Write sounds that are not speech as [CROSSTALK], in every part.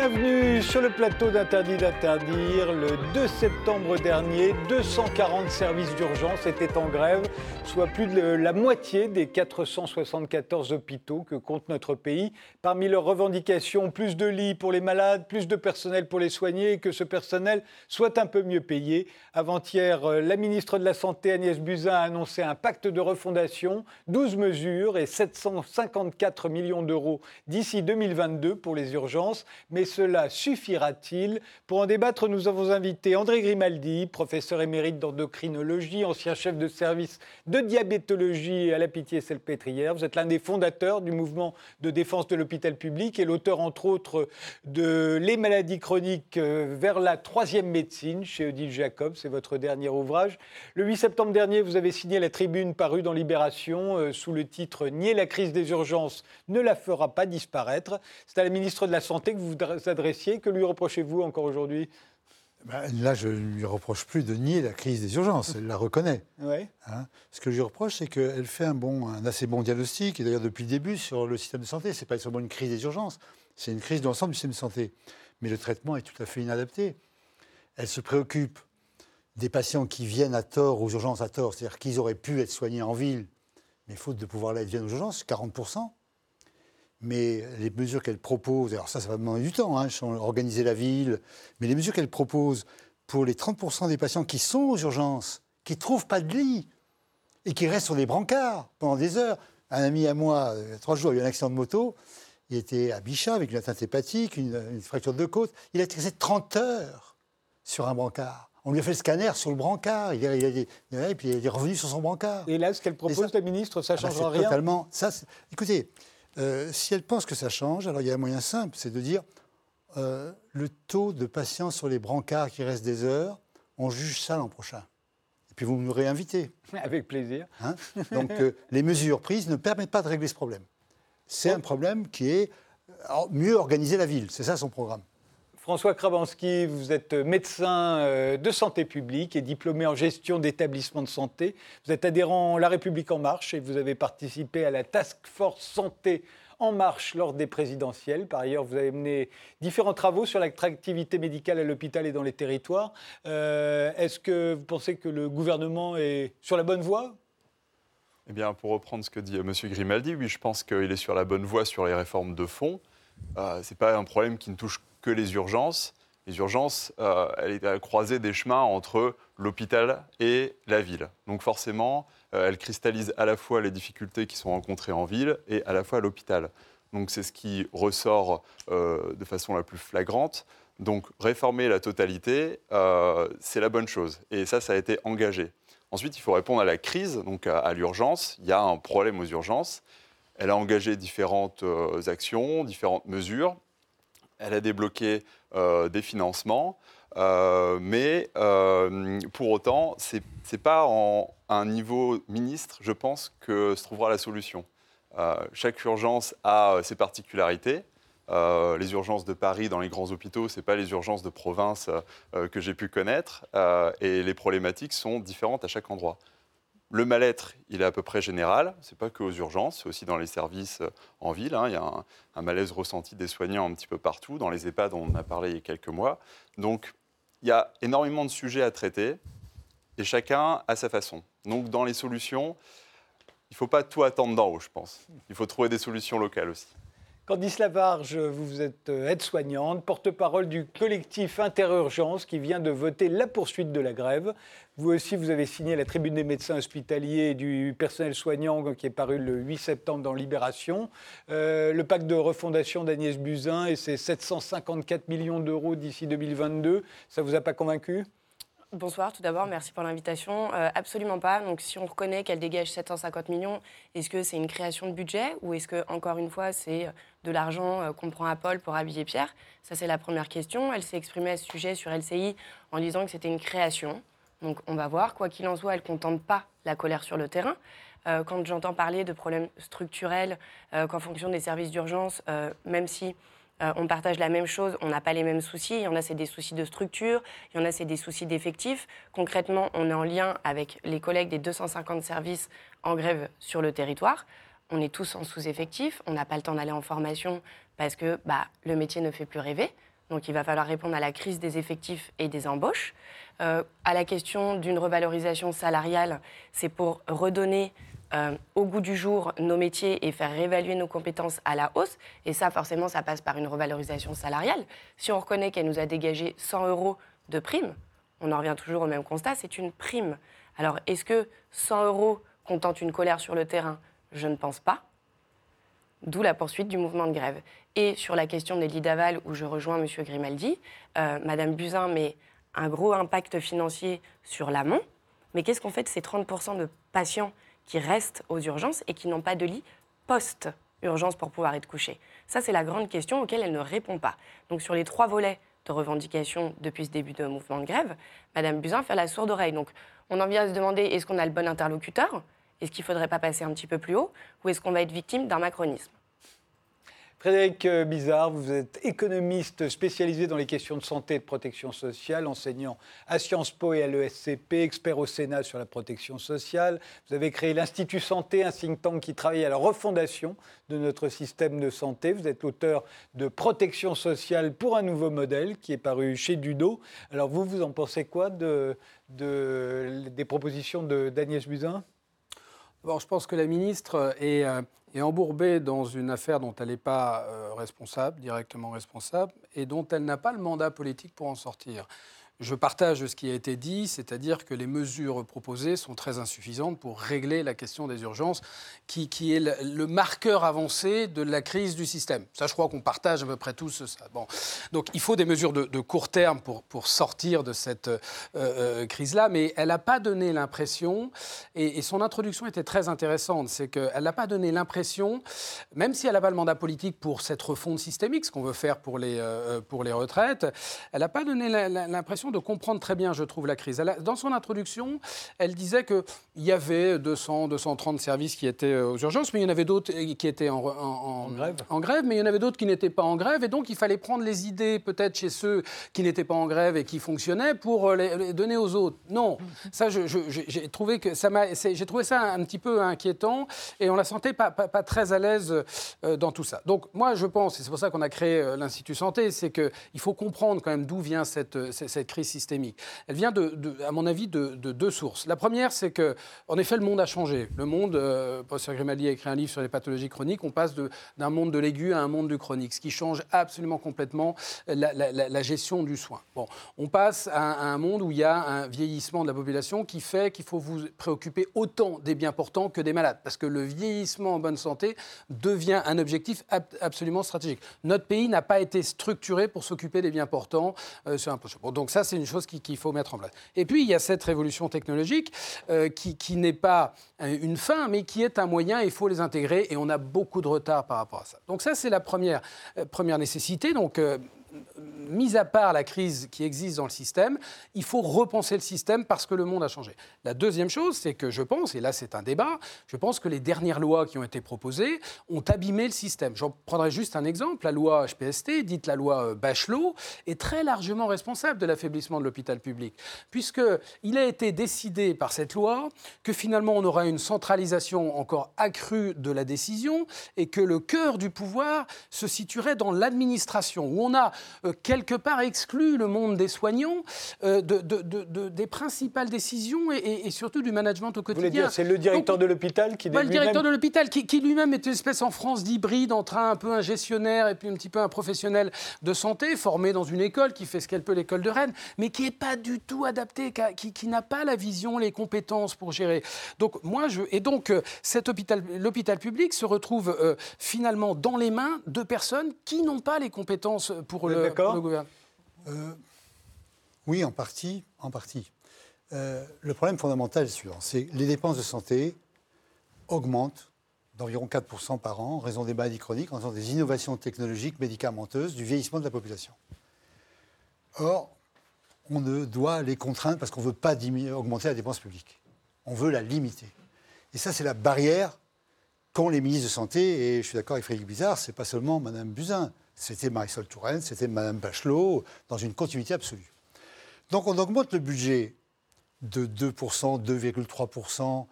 Bienvenue sur le plateau d'Interdit d'interdire. Le 2 septembre dernier, 240 services d'urgence étaient en grève, soit plus de la moitié des 474 hôpitaux que compte notre pays. Parmi leurs revendications, plus de lits pour les malades, plus de personnel pour les soigner et que ce personnel soit un peu mieux payé. Avant-hier, la ministre de la Santé Agnès Buzyn a annoncé un pacte de refondation, 12 mesures et 754 millions d'euros d'ici 2022 pour les urgences. Mais cela suffira-t-il? Pour en débattre, nous avons invité André Grimaldi, professeur émérite d'endocrinologie, ancien chef de service de diabétologie à la Pitié-Salpêtrière. Vous êtes l'un des fondateurs du mouvement de défense de l'hôpital public et l'auteur, entre autres, de Les maladies chroniques euh, vers la troisième médecine chez Odile Jacob. C'est votre dernier ouvrage. Le 8 septembre dernier, vous avez signé la tribune parue dans Libération euh, sous le titre Nier la crise des urgences ne la fera pas disparaître. C'est à la ministre de la Santé que vous adressiez. Que lui reprochez-vous encore aujourd'hui? Ben, Là, je ne lui reproche plus de nier la crise des urgences. Elle la reconnaît. Hein. Ce que je lui reproche, c'est qu'elle fait un, bon, un assez bon diagnostic, et d'ailleurs depuis le début, sur le système de santé. Ce n'est pas seulement une crise des urgences, c'est une crise de l'ensemble du système de santé. Mais le traitement est tout à fait inadapté. Elle se préoccupe des patients qui viennent à tort aux urgences à tort, c'est-à-dire qu'ils auraient pu être soignés en ville, mais faute de pouvoir ils viennent aux urgences, 40% mais les mesures qu'elle propose, alors ça, ça va demander du temps, hein, organiser la ville, mais les mesures qu'elle propose pour les 30% des patients qui sont aux urgences, qui ne trouvent pas de lit et qui restent sur des brancards pendant des heures. Un ami à moi, il y a trois jours, il y a eu un accident de moto, il était à Bichat avec une atteinte hépatique, une, fracture de côte, il a été resté 30 heures sur un brancard. On lui a fait le scanner sur le brancard. Il, et puis il est revenu sur son brancard. Et là, ce qu'elle propose, la ministre, ça ne ah bah, changera rien? Totalement. Ça, écoutez, euh, si elle pense que ça change, alors il y a un moyen simple, c'est de dire euh, le taux de patients sur les brancards qui restent des heures, on juge ça l'an prochain. Et puis vous nous réinvitez. [LAUGHS] Avec plaisir. Hein? Donc euh, les mesures prises ne permettent pas de régler ce problème. C'est un problème qui est mieux organiser la ville, c'est ça son programme. François Krabanski, vous êtes médecin euh, de santé publique et diplômé en gestion d'établissements de santé. Vous êtes adhérent à La République En Marche et vous avez participé à la Task Force Santé en marche lors des présidentielles. Par ailleurs, vous avez mené différents travaux sur l'attractivité médicale à l'hôpital et dans les territoires. Euh, est-ce que vous pensez que le gouvernement est sur la bonne voie? Eh bien, pour reprendre ce que dit M. Grimaldi, oui, je pense qu'il est sur la bonne voie sur les réformes de fond. Euh, ce n'est pas un problème qui ne touche que les urgences. Les urgences, euh, elle est à la croisée des chemins entre l'hôpital et la ville. Donc forcément, euh, elle cristallise à la fois les difficultés qui sont rencontrées en ville et à la fois à l'hôpital. Donc c'est ce qui ressort euh, de façon la plus flagrante. Donc réformer la totalité, c'est la bonne chose. Et ça, ça a été engagé. Ensuite, il faut répondre à la crise, donc à l'urgence. Il y a un problème aux urgences. Elle a engagé différentes actions, différentes mesures elle a débloqué euh, des financements, euh, mais euh, pour autant, ce n'est pas en un niveau ministre, je pense, que se trouvera la solution. chaque urgence a ses particularités. les urgences de Paris dans les grands hôpitaux, ce n'est pas les urgences de province que j'ai pu connaître, et les problématiques sont différentes à chaque endroit. Le mal-être, il est à peu près général. Ce n'est pas que aux urgences, c'est aussi dans les services euh, en ville. Hein. Il y a un, malaise ressenti des soignants un petit peu partout. Dans les EHPAD, on a parlé il y a quelques mois. Donc, il y a énormément de sujets à traiter et chacun à sa façon. Donc, dans les solutions, il ne faut pas tout attendre d'en haut, je pense. Il faut trouver des solutions locales aussi. Candice Lavarge, vous êtes euh, aide-soignante, porte-parole du collectif Interurgence qui vient de voter la poursuite de la grève. Vous aussi, vous avez signé la tribune des médecins hospitaliers et du personnel soignant qui est paru le 8 septembre dans Libération. Euh, le pacte de refondation d'Agnès Buzyn et ses 754 millions d'euros d'ici 2022, ça ne vous a pas convaincu? Bonsoir, tout d'abord, merci pour l'invitation. Euh, absolument pas. Donc, si on reconnaît qu'elle dégage 750 millions, est-ce que c'est une création de budget ou est-ce que, encore une fois, c'est euh, de l'argent euh, qu'on prend à Paul pour habiller Pierre? Ça, c'est la première question. Elle s'est exprimée à ce sujet sur LCI en disant que c'était une création. Donc, on va voir. Quoi qu'il en soit, elle ne contente pas la colère sur le terrain. quand j'entends parler de problèmes structurels, qu'en fonction des services d'urgence, même si euh, on partage la même chose, on n'a pas les mêmes soucis. Il y en a, c'est des soucis de structure, il y en a, c'est des soucis d'effectifs. Concrètement, on est en lien avec les collègues des 250 services en grève sur le territoire. on est tous en sous-effectif, on n'a pas le temps d'aller en formation parce que bah, le métier ne fait plus rêver. Donc il va falloir répondre à la crise des effectifs et des embauches. Euh, à la question d'une revalorisation salariale, c'est pour redonner euh, au goût du jour nos métiers et faire réévaluer nos compétences à la hausse. Et ça, forcément, ça passe par une revalorisation salariale. Si on reconnaît qu'elle nous a dégagé 100 euros de prime, on en revient toujours au même constat, c'est une prime. Alors, est-ce que 100 euros contentent une colère sur le terrain? Je ne pense pas. D'où la poursuite du mouvement de grève. Et sur la question des lits d'aval, où je rejoins M. Grimaldi, euh, Mme Buzyn met un gros impact financier sur l'amont. Mais qu'est-ce qu'on fait de ces 30% de patients qui restent aux urgences et qui n'ont pas de lit post-urgence pour pouvoir être couchés Ça, c'est la grande question auquel elle ne répond pas. Donc sur les trois volets de revendication depuis ce début de mouvement de grève, Mme Buzyn fait la sourde oreille. Donc on en vient à se demander est-ce qu'on a le bon interlocuteur? Est-ce qu'il ne faudrait pas passer un petit peu plus haut? Ou est-ce qu'on va être victime d'un macronisme? Frédéric Bizarre, vous êtes économiste spécialisé dans les questions de santé et de protection sociale, enseignant à Sciences Po et à l'ESCP, expert au Sénat sur la protection sociale. Vous avez créé l'Institut Santé, un think tank qui travaille à la refondation de notre système de santé. Vous êtes l'auteur de Protection sociale pour un nouveau modèle qui est paru chez Dudo. Alors vous, vous en pensez quoi de, des propositions d'Agnès Buzyn? Je pense que la ministre est euh, est embourbée dans une affaire dont elle n'est pas euh, responsable, directement responsable, et dont elle n'a pas le mandat politique pour en sortir. Je partage ce qui a été dit, c'est-à-dire que les mesures proposées sont très insuffisantes pour régler la question des urgences, qui, est le, marqueur avancé de la crise du système. Ça, je crois qu'on partage à peu près tous ça. Bon. Donc il faut des mesures de, court terme pour, sortir de cette euh, euh, crise-là, mais elle n'a pas donné l'impression, et, son introduction était très intéressante, c'est qu'elle n'a pas donné l'impression, même si elle n'a pas le mandat politique pour cette refonte systémique, ce qu'on veut faire pour les, euh, pour les retraites, elle n'a pas donné l'impression de comprendre très bien, je trouve, la crise. dans son introduction, elle disait qu'il y avait 200, 230 services qui étaient euh, aux urgences, mais il y en avait d'autres qui étaient en, grève. en, grève. mais il y en avait d'autres qui n'étaient pas en grève. Et donc, il fallait prendre les idées, peut-être, chez ceux qui n'étaient pas en grève et qui fonctionnaient pour euh, les, donner aux autres. Non, ça, j'ai trouvé, que ça j'ai trouvé ça un petit peu inquiétant et on la sentait pas, pas, très à l'aise euh, dans tout ça. Donc, moi, je pense, et c'est pour ça qu'on a créé l'Institut Santé, c'est qu'il faut comprendre quand même d'où vient cette, cette crise systémique. Elle vient, à mon avis, de, deux sources. La première, c'est que, en effet, le monde a changé. Le monde, euh, professeur Grimaldi a écrit un livre sur les pathologies chroniques, on passe d'un monde de l'aigu à un monde du chronique, ce qui change absolument complètement la, gestion du soin. Bon, on passe à, un monde où il y a un vieillissement de la population qui fait qu'il faut vous préoccuper autant des bien portants que des malades, parce que le vieillissement en bonne santé devient un objectif absolument stratégique. Notre pays n'a pas été structuré pour s'occuper des bien portants. Euh, c'est impossible. Bon, donc ça, c'est une chose qu'il faut mettre en place. Et puis, il y a cette révolution technologique euh, qui, n'est pas une fin, mais qui est un moyen, il faut les intégrer, et on a beaucoup de retard par rapport à ça. Donc ça, c'est la première, euh, première nécessité. Donc, euh, mis à part la crise qui existe dans le système, il faut repenser le système parce que le monde a changé. La deuxième chose, c'est que je pense, et là c'est un débat, je pense que les dernières lois qui ont été proposées ont abîmé le système. J'en prendrai juste un exemple. La loi HPST, dite la loi euh, Bachelot, est très largement responsable de l'affaiblissement de l'hôpital public, puisqu'il a été décidé par cette loi que finalement on aura une centralisation encore accrue de la décision et que le cœur du pouvoir se situerait dans l'administration, où on a euh, quelque part exclut le monde des soignants euh, de, des principales décisions et, surtout du management au quotidien. C'est le directeur de l'hôpital qui... le directeur de l'hôpital qui, lui-même est une espèce en France d'hybride entre un, peu un gestionnaire et puis un petit peu un professionnel de santé formé dans une école qui fait ce qu'elle peut l'école de Rennes, mais qui n'est pas du tout adapté, qui, n'a pas la vision, les compétences pour gérer. Donc moi, je... Et donc euh, cet hôpital, l'hôpital public se retrouve finalement dans les mains de personnes qui n'ont pas les compétences pour le, le euh, Oui, en partie. En partie. Euh, le problème fondamental est le suivant c'est les dépenses de santé augmentent d'environ 4% par an en raison des maladies chroniques, en raison des innovations technologiques, médicamenteuses, du vieillissement de la population. Or, on ne doit les contraindre parce qu'on ne veut pas augmenter la dépense publique. On veut la limiter. Et ça, c'est la barrière qu'ont les ministres de santé, et je suis d'accord avec Frédéric Bizarre, ce n'est pas seulement Mme Buzyn, c'était Marisol Touraine, c'était Mme Bachelot, dans une continuité absolue. Donc on augmente le budget de 2%, 2,3%,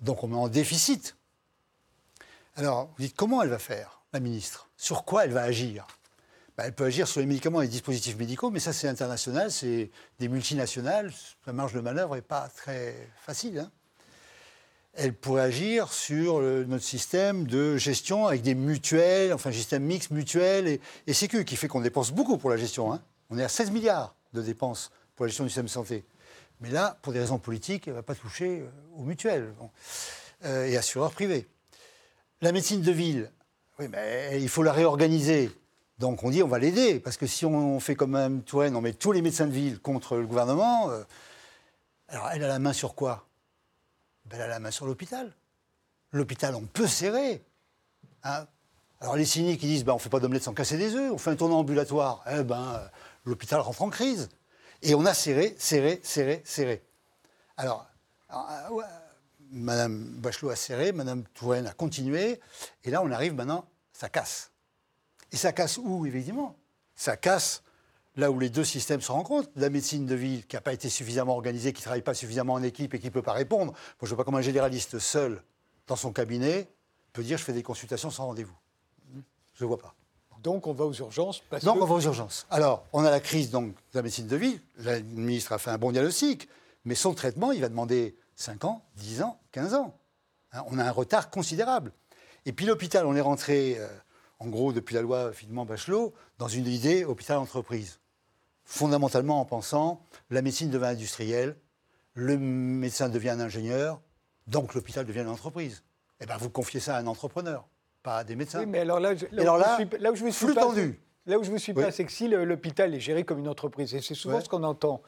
donc on met en déficit. Alors, vous dites comment elle va faire, la ministre? Sur quoi elle va agir? Bah, Elle peut agir sur les médicaments et les dispositifs médicaux, mais ça c'est international, c'est des multinationales, la marge de manœuvre n'est pas très facile. Hein. Elle pourrait agir sur notre système de gestion avec des mutuelles, enfin système mix mutuel et, sécu, qui fait qu'on dépense beaucoup pour la gestion. Hein. On est à 16 milliards de dépenses pour la gestion du système santé. Mais là, pour des raisons politiques, elle ne va pas toucher euh, aux mutuelles euh, et assureurs privés. La médecine de ville, oui, mais il faut la réorganiser. Donc on dit on va l'aider, parce que si on fait comme Mme Touraine, on met tous les médecins de ville contre le gouvernement, euh, alors elle a la main sur quoi? Ben, Elle a la main sur l'hôpital. L'hôpital, on peut serrer. Hein. alors les cyniques qui disent ben, on ne fait pas d'omelette sans casser des œufs, on fait un tournant ambulatoire, eh ben, l'hôpital rentre en crise. Et on a serré, serré, serré, serré. Alors, euh, Madame Bachelot a serré, Madame Touraine a continué, et là on arrive maintenant, ça casse. Et ça casse où, évidemment? Ça casse là où les deux systèmes se rencontrent. La médecine de ville qui n'a pas été suffisamment organisée, qui ne travaille pas suffisamment en équipe et qui ne peut pas répondre. Je ne vois pas comment un généraliste seul, dans son cabinet, peut dire je fais des consultations sans rendez-vous. Je ne vois pas. Donc on va aux urgences Donc on va aux urgences. Alors, on a la crise donc, de la médecine de ville. La ministre a fait un bon diagnostic, mais son traitement, il va demander 5 ans, 10 ans, 15 ans. Hein, on a un retard considérable. Et puis l'hôpital, on est rentré, euh, en gros, depuis la loi finalement Bachelot, dans une idée hôpital-entreprise. Fondamentalement en pensant, la médecine devient industrielle, le médecin devient un ingénieur, donc l'hôpital devient une entreprise. Eh bien, vous confiez ça à un entrepreneur, pas à des médecins. Oui, mais alors là, là, là, où je me suis, tendu. Là où je vous suis pas, c'est que si l'hôpital est géré comme une entreprise, et c'est souvent ce qu'on entend,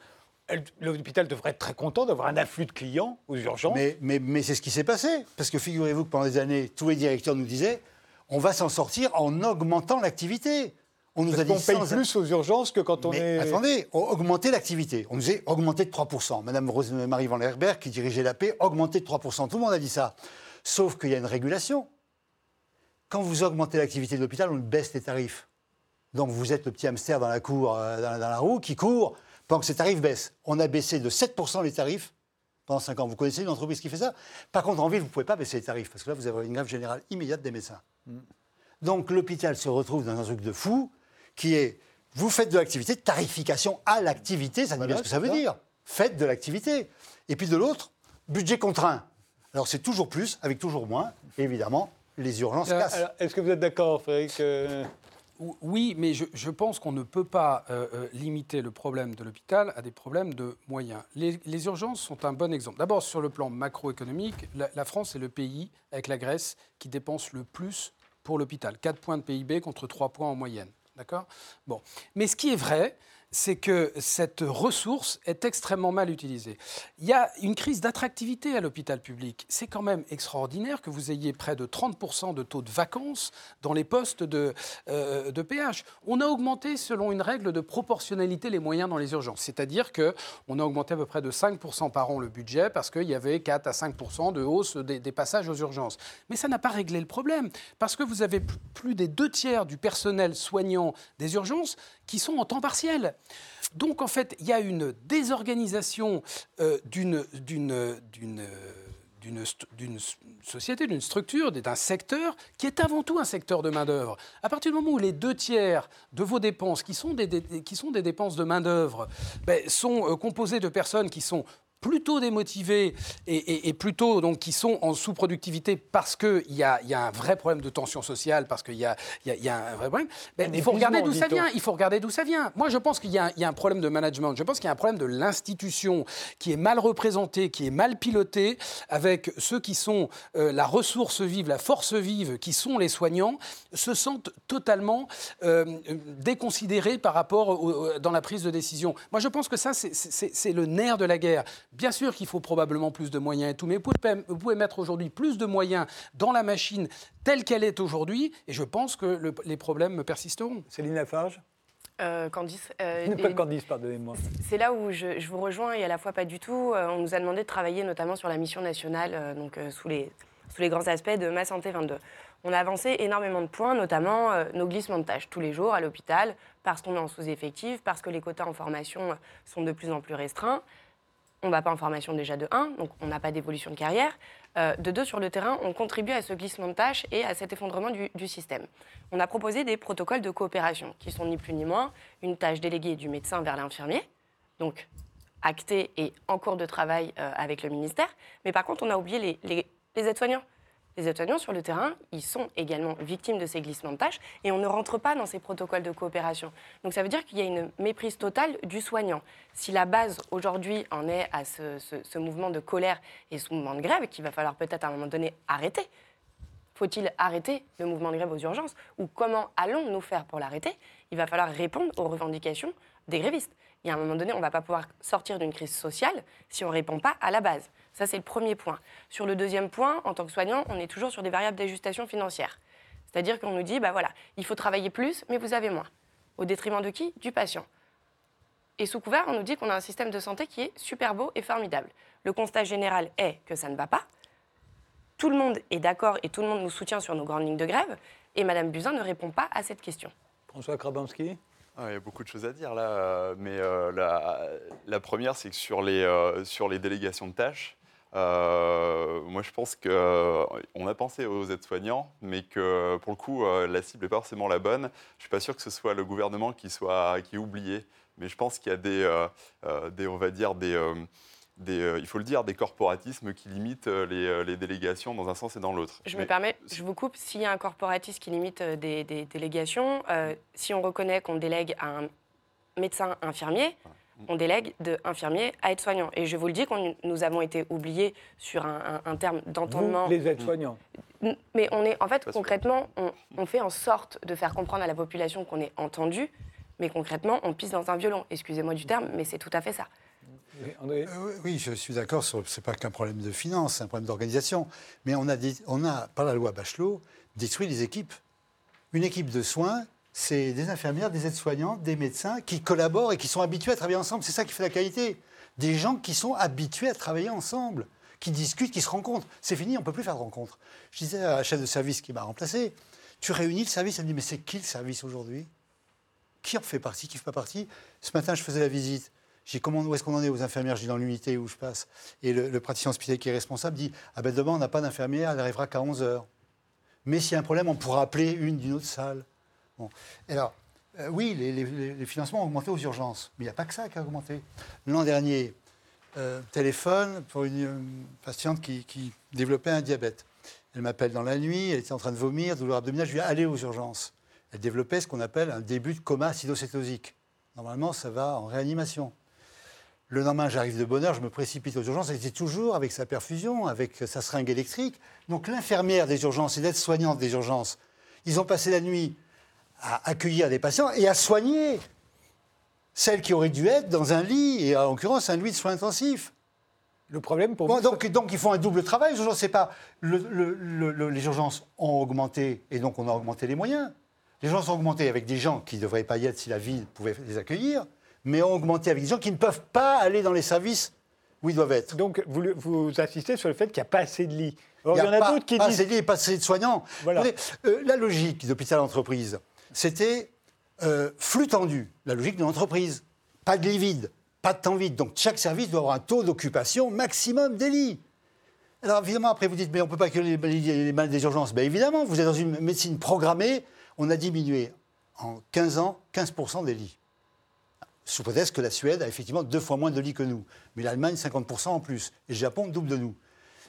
l'hôpital devrait être très content d'avoir un afflux de clients aux urgences. Mais, mais, mais c'est ce qui s'est passé. Parce que figurez-vous que pendant des années, tous les directeurs nous disaient on va s'en sortir en augmentant l'activité. On nous a dit. On paye plus aux urgences que quand on mais est. Attendez, augmenter l'activité. On nous disait augmenter de 3%. Madame Rose-Marie Van Lerberg, qui dirigeait la paix, augmenter de 3%. Tout le monde a dit ça. Sauf qu'il y a une régulation. Quand vous augmentez l'activité de l'hôpital, on baisse les tarifs. Donc vous êtes le petit hamster dans la cour, euh, dans la roue, qui court pendant que ces tarifs baissent. On a baissé de 7% les tarifs pendant 5 ans. Vous connaissez une entreprise qui fait ça? Par contre, en ville, vous ne pouvez pas baisser les tarifs, parce que là, vous avez une grève générale immédiate des médecins. Mm. Donc l'hôpital se retrouve dans un truc de fou, qui est, vous faites de l'activité, tarification à l'activité, ça dit bien ce que ça veut dire. Faites de l'activité. Et puis de l'autre, budget contraint. Alors c'est toujours plus, avec toujours moins, et évidemment, les urgences euh, cassent. Est-ce que vous êtes d'accord, Frédéric euh, oui, mais je, pense qu'on ne peut pas euh, limiter le problème de l'hôpital à des problèmes de moyens. Les, urgences sont un bon exemple. D'abord, sur le plan macroéconomique, la, France est le pays, avec la Grèce, qui dépense le plus pour l'hôpital. 4 points de PIB contre 3 points en moyenne. D'accord? Bon. Mais ce qui est vrai, c'est que cette ressource est extrêmement mal utilisée. Il y a une crise d'attractivité à l'hôpital public. C'est quand même extraordinaire que vous ayez près de 30% de taux de vacances dans les postes de, euh, PH. On a augmenté, selon une règle de proportionnalité, les moyens dans les urgences. C'est-à-dire qu'on a augmenté à peu près de 5% par an le budget parce qu'il y avait 4 à 5% de hausse des passages aux urgences. Mais ça n'a pas réglé le problème parce que vous avez plus des deux tiers du personnel soignant des urgences qui sont en temps partiel. Donc en fait, il y a une désorganisation euh, d'une société, d'une structure, d'un secteur qui est avant tout un secteur de main-d'œuvre. À partir du moment où les deux tiers de vos dépenses, qui sont des, qui sont des dépenses de main-d'œuvre, ben, sont euh, composées de personnes qui sont plutôt démotivés et, plutôt donc qui sont en sous-productivité parce qu'il y a, y a un vrai problème de tension sociale, parce qu'il y a, y, y a, un vrai problème, ben, il faut regarder d'où ça vient. Il faut regarder d'où ça vient. Moi, je pense qu'il y, y, a un problème de management. Je pense qu'il y a un problème de l'institution qui est mal représentée, qui est mal pilotée, avec ceux qui sont euh, la ressource vive, la force vive, qui sont les soignants, se sentent totalement euh, déconsidérés par rapport dans la prise de décision. Moi, je pense que ça, c'est le nerf de la guerre. Bien sûr qu'il faut probablement plus de moyens et tout, mais vous pouvez, mettre aujourd'hui plus de moyens dans la machine telle qu'elle est aujourd'hui, et je pense que les problèmes persisteront. Céline Lafarge? Euh, Candice. Euh, [LAUGHS] pas Candice, pardonnez-moi. C'est là où je, vous rejoins et à la fois pas du tout. Euh, on nous a demandé de travailler notamment sur la mission nationale, euh, donc sous, les, sous les grands aspects de Ma Santé 22. On a avancé énormément de points, notamment nos glissements de tâches tous les jours à l'hôpital, parce qu'on est en sous-effectif, parce que les quotas en formation sont de plus en plus restreints on va pas en formation déjà de 1, donc on n'a pas d'évolution de carrière. Euh, de 2, sur le terrain, on contribue à ce glissement de tâches et à cet effondrement du, système. On a proposé des protocoles de coopération, qui sont ni plus ni moins une tâche déléguée du médecin vers l'infirmier, donc actée et en cours de travail euh, avec le ministère. Mais par contre, on a oublié les aides-soignants. Les aides-soignants sur le terrain, ils sont également victimes de ces glissements de tâches et on ne rentre pas dans ces protocoles de coopération. Donc ça veut dire qu'il y a une méprise totale du soignant. Si la base aujourd'hui en est à ce, mouvement de colère et ce mouvement de grève, qu'il va falloir peut-être à un moment donné arrêter, faut-il arrêter le mouvement de grève aux urgences? Ou comment allons-nous faire pour l'arrêter? Il va falloir répondre aux revendications des grévistes. Il y a un moment donné, on ne va pas pouvoir sortir d'une crise sociale si on ne répond pas à la base. Ça, c'est le premier point. Sur le deuxième point, en tant que soignant, on est toujours sur des variables d'ajustation financière. C'est-à-dire qu'on nous dit, bah voilà, il faut travailler plus, mais vous avez moins. Au détriment de qui? Du patient. Et sous couvert, on nous dit qu'on a un système de santé qui est super beau et formidable. Le constat général est que ça ne va pas. Tout le monde est d'accord et tout le monde nous soutient sur nos grandes lignes de grève. Et Mme Buzyn ne répond pas à cette question. François Krabowski ah, il y a beaucoup de choses à dire là, mais euh, la, première, c'est que sur les, euh, sur les délégations de tâches, euh, moi, je pense qu'on euh, a pensé aux aides-soignants, mais que pour le coup, euh, la cible n'est pas forcément la bonne. Je ne suis pas sûr que ce soit le gouvernement qui soit qui oublié, mais je pense qu'il y a des, des, on va dire des, des il faut le dire, des corporatismes qui limitent les, les délégations dans un sens et dans l'autre. Je me permets, je vous coupe. S'il y a un corporatisme qui limite des, des délégations, si on reconnaît qu'on délègue à un médecin infirmier on délègue de à aides-soignants. Et je vous le dis, quand nous avons été oubliés sur un, terme d'entendement. Les aides-soignants. Mais on est, en fait, concrètement, on, fait en sorte de faire comprendre à la population qu'on est entendu, mais concrètement, on pisse dans un violon. Excusez-moi du terme, mais c'est tout à fait ça. Euh, oui, je suis d'accord. Ce n'est pas qu'un problème de finance, c'est un problème d'organisation. Mais on a, on a, par la loi Bachelot, détruit les équipes. Une équipe de soins c'est des infirmières, des aides-soignants, des médecins qui collaborent et qui sont habitués à travailler ensemble. C'est ça qui fait la qualité. Des gens qui sont habitués à travailler ensemble, qui discutent, qui se rencontrent. C'est fini, on ne peut plus faire de rencontres. Je disais à la chef de service qui m'a remplacé, tu réunis le service, elle me dit, mais c'est qui le service aujourd'hui? Qui en fait partie, qui ne fait pas partie? Ce matin, je faisais la visite. J'ai comment, où est-ce qu'on en est aux infirmières? Je dis dans l'unité où je passe. Et le, praticien hospitalier qui est responsable dit Ah ben demain, on n'a pas d'infirmière, elle n'arrivera qu'à 11 h Mais s'il y a un problème, on pourra appeler une d'une autre salle. Alors, euh, oui, les, financements ont augmenté aux urgences, mais il n'y a pas que ça qui a augmenté. L'an dernier, euh, téléphone pour une, patiente qui, développait un diabète. Elle m'appelle dans la nuit, elle était en train de vomir, douleur abdominale, je lui ai aller aux urgences. Elle développait ce qu'on appelle un début de coma acidocétosique. Normalement, ça va en réanimation. Le lendemain, j'arrive de bonne heure, je me précipite aux urgences. Elle était toujours avec sa perfusion, avec sa seringue électrique. Donc l'infirmière des urgences et l'aide-soignante des urgences, ils ont passé la nuit à accueillir des patients et à soigner celles qui auraient dû être dans un lit, et en l'occurrence un lit de soins intensifs. Le problème pour bon, donc, donc ils font un double travail. Je ne sais pas. les urgences ont augmenté et donc on a augmenté les moyens. Les urgences ont augmenté avec des gens qui ne devraient pas y être si la ville pouvait les accueillir, mais ont augmenté avec des gens qui ne peuvent pas aller dans les services où ils doivent être. Donc vous, vous insistez sur le fait qu'il n'y a pas assez de lits. il y, en a, d'autres qui pas disent... assez de lits et pas assez de soignants. Voilà. Euh, la logique d'hôpital entreprise, c'était euh, flux tendu, la logique de l'entreprise. Pas de lit vide, pas de temps vide. Donc chaque service doit avoir un taux d'occupation maximum des lits. Alors évidemment, après vous dites, mais on ne peut pas que les, les, malades des urgences. Bien évidemment, vous êtes dans une médecine programmée, on a diminué en 15 ans 15% des lits. Sous prétexte que la Suède a effectivement deux fois moins de lits que nous. Mais l'Allemagne, 50% en plus. Et le Japon, double de nous.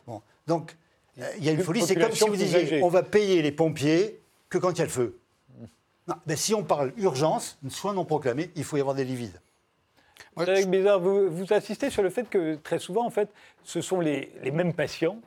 Bon. Donc, il y a une folie. C'est comme si vous disiez, on va payer les pompiers que quand il y a le feu si on parle urgence, soins non proclamés, il faut y avoir des lits vides. Bizarre, vous, vous, assistez sur le fait que très souvent, en fait, ce sont les, mêmes patients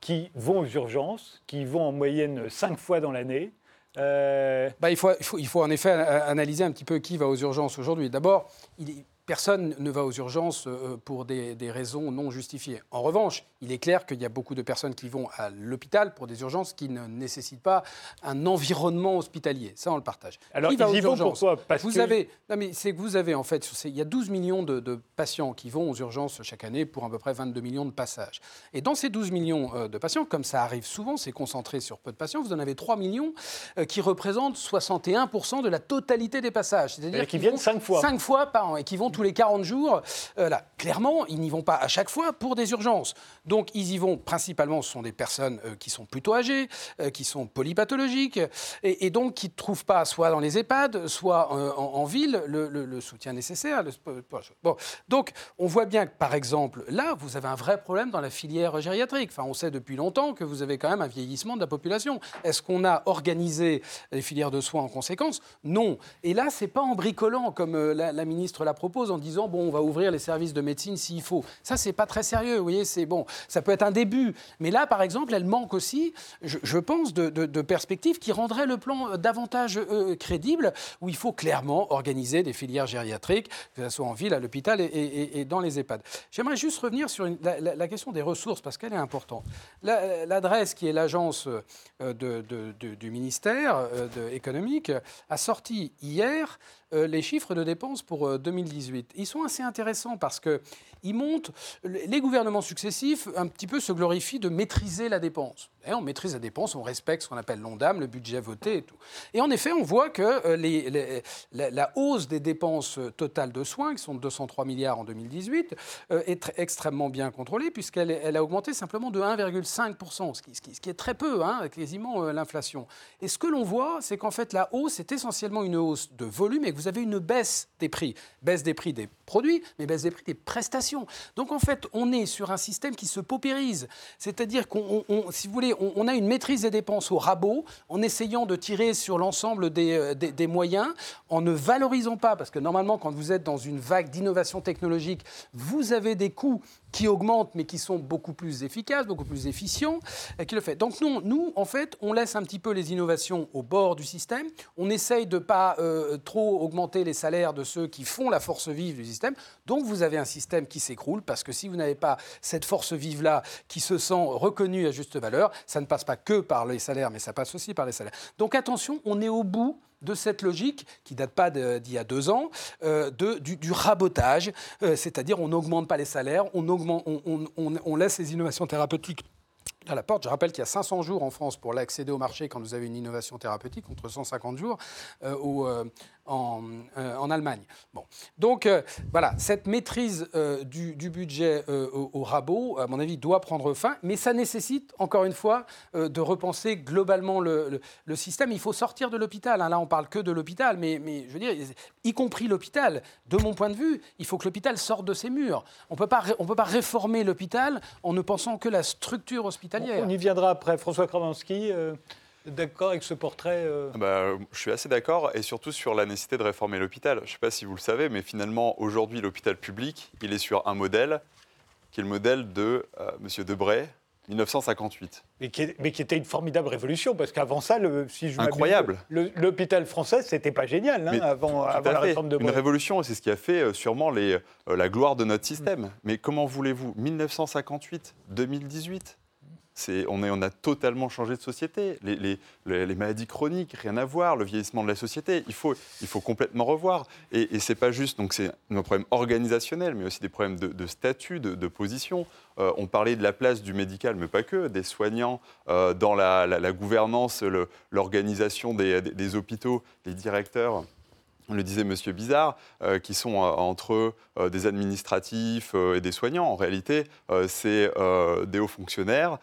qui vont aux urgences, qui vont en moyenne cinq fois dans l'année. Euh, bah, il, faut, il, faut, il, faut, en effet analyser un petit peu qui va aux urgences aujourd'hui. D'abord, il est Personne ne va aux urgences euh, pour des, raisons non justifiées. En revanche, il est clair qu'il y a beaucoup de personnes qui vont à l'hôpital pour des urgences qui ne nécessitent pas un environnement hospitalier. Ça, on le partage. Alors, ils y vont pourquoi? Parce vous avez, non mais c'est que vous avez en fait, il y a 12 millions de, patients qui vont aux urgences chaque année pour à peu près 22 millions de passages. Et dans ces 12 millions euh, de patients, comme ça arrive souvent, c'est concentré sur peu de patients, vous en avez 3 millions euh, qui représentent 61% de la totalité des passages. C'est-à-dire qu'ils viennent 5 fois. 5 fois par an et qui vont tous les 40 jours. là, clairement, ils n'y vont pas à chaque fois pour des urgences. Donc, ils y vont principalement, ce sont des personnes qui sont plutôt âgées, qui sont polypathologiques, et, donc qui ne trouvent pas, soit dans les EHPAD, soit en, ville, le, soutien nécessaire. Bon. Donc, on voit bien que, par exemple, là, vous avez un vrai problème dans la filière gériatrique. Enfin, on sait depuis longtemps que vous avez quand même un vieillissement de la population. Est-ce qu'on a organisé les filières de soins en conséquence? Non. Et là, c'est pas en bricolant comme euh, la, ministre la propose en disant bon, on va ouvrir les services de médecine s'il faut. Ça, c'est pas très sérieux. Vous voyez, c'est bon. Ça peut être un début, mais là, par exemple, elle manque aussi, je, pense, de, perspectives qui rendraient le plan euh, davantage euh, crédible, où il faut clairement organiser des filières gériatriques, que ce soit en ville, à l'hôpital et, dans les EHPAD. J'aimerais juste revenir sur la, question des ressources parce qu'elle est importante. L'adresse qui est l'agence du ministère économique a sorti hier euh, les chiffres de dépenses pour 2018. Euh, Ils sont assez intéressants parce qu'ils montrent, les gouvernements successifs un petit peu se glorifient de maîtriser la dépense. Et on maîtrise la dépense, on respecte ce qu'on appelle l'ONDAM, le budget voté et tout. Et en effet, on voit que euh, la, hausse des dépenses totales de soins, qui sont de 203 milliards en 2018, est extrêmement bien contrôlée puisqu'elle elle a augmenté simplement de 1,5%, ce qui, est très peu, hein, quasiment l'inflation. Et ce que l'on voit, c'est qu'en fait, la hausse est essentiellement une hausse de volume et que vous avez une baisse des prix. Baisse des prix des produits, mais baisse des prix des prestations. Donc en fait, on est sur un système qui se paupérise. C'est-à-dire qu'on, si vous voulez, on, a une maîtrise des dépenses au rabot en essayant de tirer sur l'ensemble des, euh, des, des, moyens, en ne valorisant pas, parce que normalement, quand vous êtes dans une vague d'innovation technologique, vous avez des coûts qui augmentent, mais qui sont beaucoup plus efficaces, beaucoup plus efficients, et qui le fait. Donc nous, nous, en fait, on laisse un petit peu les innovations au bord du système. On essaye de pas euh, trop augmenter les salaires de ceux qui font la force vive du système. Donc vous avez un système qui s'écroule, parce que si vous n'avez pas cette force vive-là qui se sent reconnue à juste valeur, ça ne passe pas que par les salaires, mais ça passe aussi par les salaires. Donc attention, on est au bout de cette logique, qui date pas d'il y a deux ans, euh, de, du, rabotage, euh, c'est-à-dire on n'augmente pas les salaires, on, laisse les innovations thérapeutiques à la porte. Je rappelle qu'il y a 500 jours en France pour l'accéder au marché quand vous avez une innovation thérapeutique, contre 150 jours euh, euh, en, Allemagne. Bon. Donc voilà, cette maîtrise du, budget au, rabot, à mon avis, doit prendre fin, mais ça nécessite, encore une fois, de repenser globalement le, système. Il faut sortir de l'hôpital. Hein. Là, on parle que de l'hôpital, mais, je veux dire, y compris l'hôpital, de mon point de vue, il faut que l'hôpital sorte de ses murs. On ne peut pas réformer l'hôpital en ne pensant que la structure hospitalière on y viendra après. François Kramanski, euh, d'accord avec ce portrait euh ah bah, Je suis assez d'accord, et surtout sur la nécessité de réformer l'hôpital. Je ne sais pas si vous le savez, mais finalement, aujourd'hui, l'hôpital public, il est sur un modèle qui est le modèle de euh, M. Debray, 1958. Mais qui, mais qui, était une formidable révolution, parce qu'avant ça, le, si je Incroyable. L'hôpital français, c'était pas génial hein, avant, la réforme de Une révolution, c'est ce qui a fait sûrement les, la gloire de notre système. Mm. Mais comment voulez-vous 1958, 2018 on, a totalement changé de société. Les, maladies chroniques, rien à voir. Le vieillissement de la société, il faut, complètement revoir. Et, et c'est pas juste, donc c'est un problème organisationnel, mais aussi des problèmes de, statut, de, position. Euh, on parlait de la place du médical, mais pas que, des soignants euh, dans la, gouvernance, l'organisation des, hôpitaux, les directeurs on le disait Monsieur Bizarre, euh, qui sont euh, entre euh, des administratifs et des soignants. En réalité, c'est des hauts fonctionnaires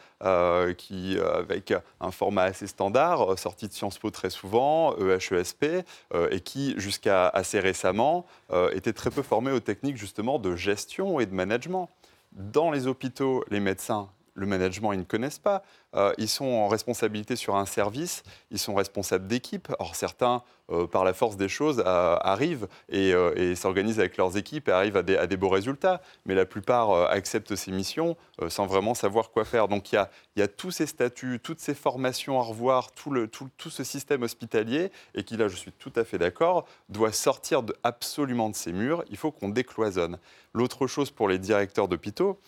qui, avec un format assez standard, sorti de Sciences Po très souvent, EHESP, et qui, jusqu'à assez récemment, étaient très peu formés aux techniques justement de gestion et de management. Dans les hôpitaux, les médecins le management, ils ne connaissent pas. Euh, ils sont en responsabilité sur un service, ils sont responsables d'équipe. Or, certains, euh, par la force des choses, euh, arrivent et, s'organisent avec leurs équipes et arrivent à des, beaux résultats. Mais la plupart acceptent ces missions sans vraiment savoir quoi faire. Donc, il y a, tous ces statuts, toutes ces formations à revoir, tout, ce système hospitalier, et qui, là, je suis tout à fait d'accord, doit sortir absolument de ces murs. Il faut qu'on décloisonne. L'autre chose pour les directeurs d'hôpitaux,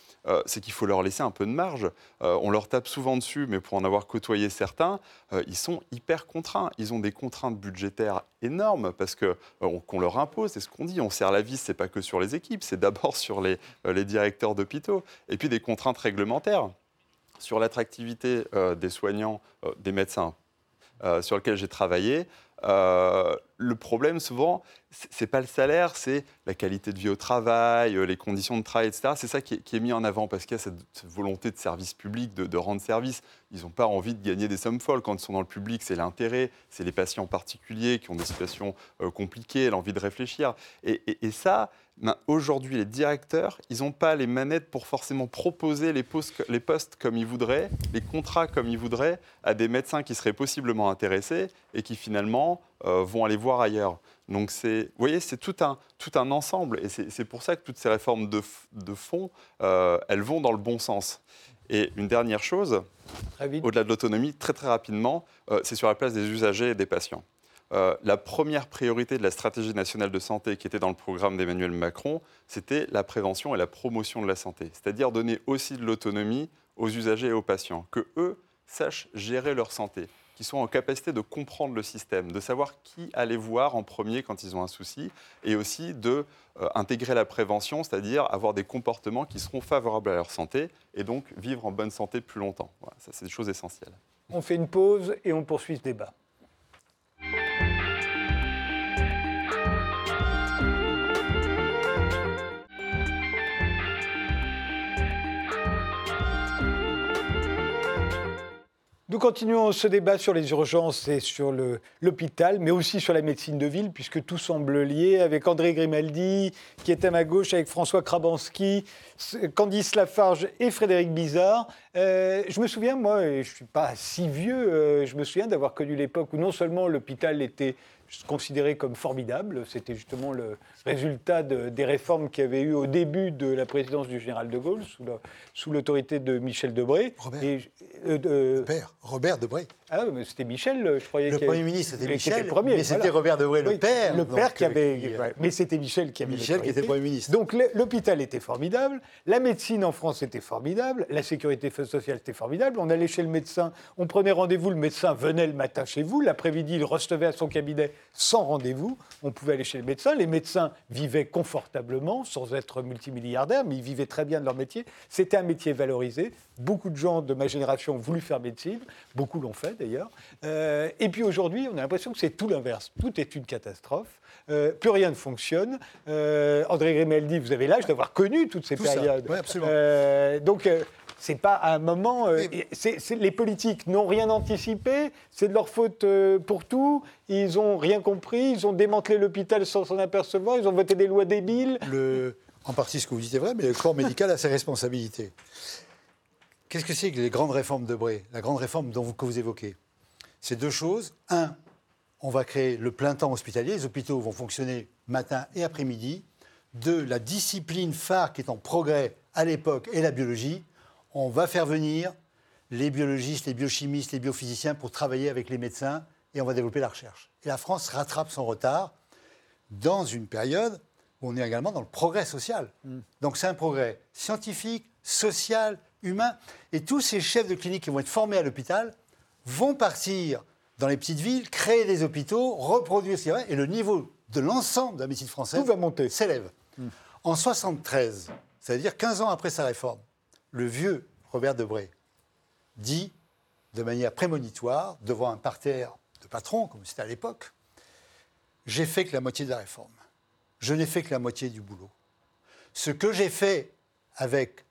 c'est qu'il faut leur laisser un peu de marge. on leur tape souvent dessus mais pour en avoir côtoyé certains, euh, ils sont hyper contraints. Ils ont des contraintes budgétaires énormes parce euh, qu'on leur impose. C'est ce qu'on dit. On serre la vis, c'est pas que sur les équipes, c'est d'abord [LAUGHS] sur les, euh, les directeurs d'hôpitaux. Et puis des contraintes réglementaires sur l'attractivité des soignants, des médecins, sur lesquels j'ai travaillé. Le problème, souvent, c'est pas le salaire, c'est la qualité de vie au travail, les conditions de travail, etc. C'est ça qui est, mis en avant parce qu'il y a cette, volonté de service public, de, rendre service. Ils n'ont pas envie de gagner des sommes folles. Quand ils sont dans le public, c'est l'intérêt, c'est les patients particuliers qui ont des situations compliquées, l'envie de réfléchir. et ça, ben, aujourd'hui, les directeurs, ils n'ont pas les manettes pour forcément proposer les postes, comme ils voudraient, les contrats comme ils voudraient, à des médecins qui seraient possiblement intéressés et qui finalement euh, vont aller voir ailleurs. Donc, vous voyez, c'est tout un, tout un ensemble. Et c'est pour ça que toutes ces réformes de, de fond, euh, elles vont dans le bon sens. Et une dernière chose, au-delà de l'autonomie, très très rapidement, euh, c'est sur la place des usagers et des patients. Euh, la première priorité de la stratégie nationale de santé qui était dans le programme d'Emmanuel Macron, c'était la prévention et la promotion de la santé, c'est-à-dire donner aussi de l'autonomie aux usagers et aux patients, que eux sachent gérer leur santé, qu'ils soient en capacité de comprendre le système, de savoir qui aller voir en premier quand ils ont un souci, et aussi de euh, intégrer la prévention, c'est-à-dire avoir des comportements qui seront favorables à leur santé et donc vivre en bonne santé plus longtemps. ça, c'est des choses essentielles. On fait une pause et on poursuit ce débat. Nous continuons ce débat sur les urgences et sur l'hôpital, mais aussi sur la médecine de ville, puisque tout semble lié, avec André Grimaldi, qui est à ma gauche, avec François Krabanski, Candice Lafarge et Frédéric Bizarre. Euh, je me souviens, moi, je ne suis pas si vieux, euh, je me souviens d'avoir connu l'époque où non seulement l'hôpital était considéré comme formidable. C'était justement le résultat des réformes qu'il y avait eu au début de la présidence du général de Gaulle, sous l'autorité de Michel Debré. Robert. Et, euh, père, Robert Debré. Ah, mais c'était Michel, je croyais. Le Premier ministre, c'était Michel. Premier, mais c'était Robert Debré, le père. Le père qui avait. Euh, mais c'était Michel qui avait. Michel qui était Premier ministre. Donc l'hôpital était formidable, la médecine en France était formidable, la sécurité sociale était formidable. On allait chez le médecin, on prenait rendez-vous, le médecin venait le matin chez vous, l'après-midi, il recevait à son cabinet sans rendez-vous. On pouvait aller chez le médecin. Les médecins vivaient confortablement, sans être multimilliardaires, mais ils vivaient très bien de leur métier. C'était un métier valorisé. Beaucoup de gens de ma génération ont voulu faire médecine. Beaucoup l'ont fait d'ailleurs. Euh, et puis aujourd'hui, on a l'impression que c'est tout l'inverse. Tout est une catastrophe. Euh, plus rien ne fonctionne. Euh, André Grimaldi, vous avez l'âge d'avoir connu toutes ces périodes. Oui, absolument. donc, c'est pas à un moment. Euh, les politiques n'ont rien anticipé, c'est de leur faute euh, pour tout. Ils n'ont rien compris, ils ont démantelé l'hôpital sans s'en apercevoir, ils ont voté des lois débiles. Le, en partie, ce que vous dites est vrai, mais le corps médical a ses responsabilités. Qu'est-ce que c'est que les grandes réformes de Bré, la grande réforme dont vous, que vous évoquez? C'est deux choses. Un, on va créer le plein temps hospitalier, les hôpitaux vont fonctionner matin et après-midi. Deux, la discipline phare qui est en progrès à l'époque est la biologie on va faire venir les biologistes, les biochimistes, les biophysiciens pour travailler avec les médecins et on va développer la recherche. Et la France rattrape son retard dans une période où on est également dans le progrès social. Mm. Donc c'est un progrès scientifique, social, humain. Et tous ces chefs de clinique qui vont être formés à l'hôpital vont partir dans les petites villes, créer des hôpitaux, reproduire ce et le niveau de l'ensemble de la médecine française va monter. s'élève. Mm. En 73, c'est-à-dire 15 ans après sa réforme, le vieux Robert Debré dit de manière prémonitoire, devant un parterre de patrons, comme c'était à l'époque, j'ai fait que la moitié de la réforme. Je n'ai fait que la moitié du boulot. Ce que j'ai fait avec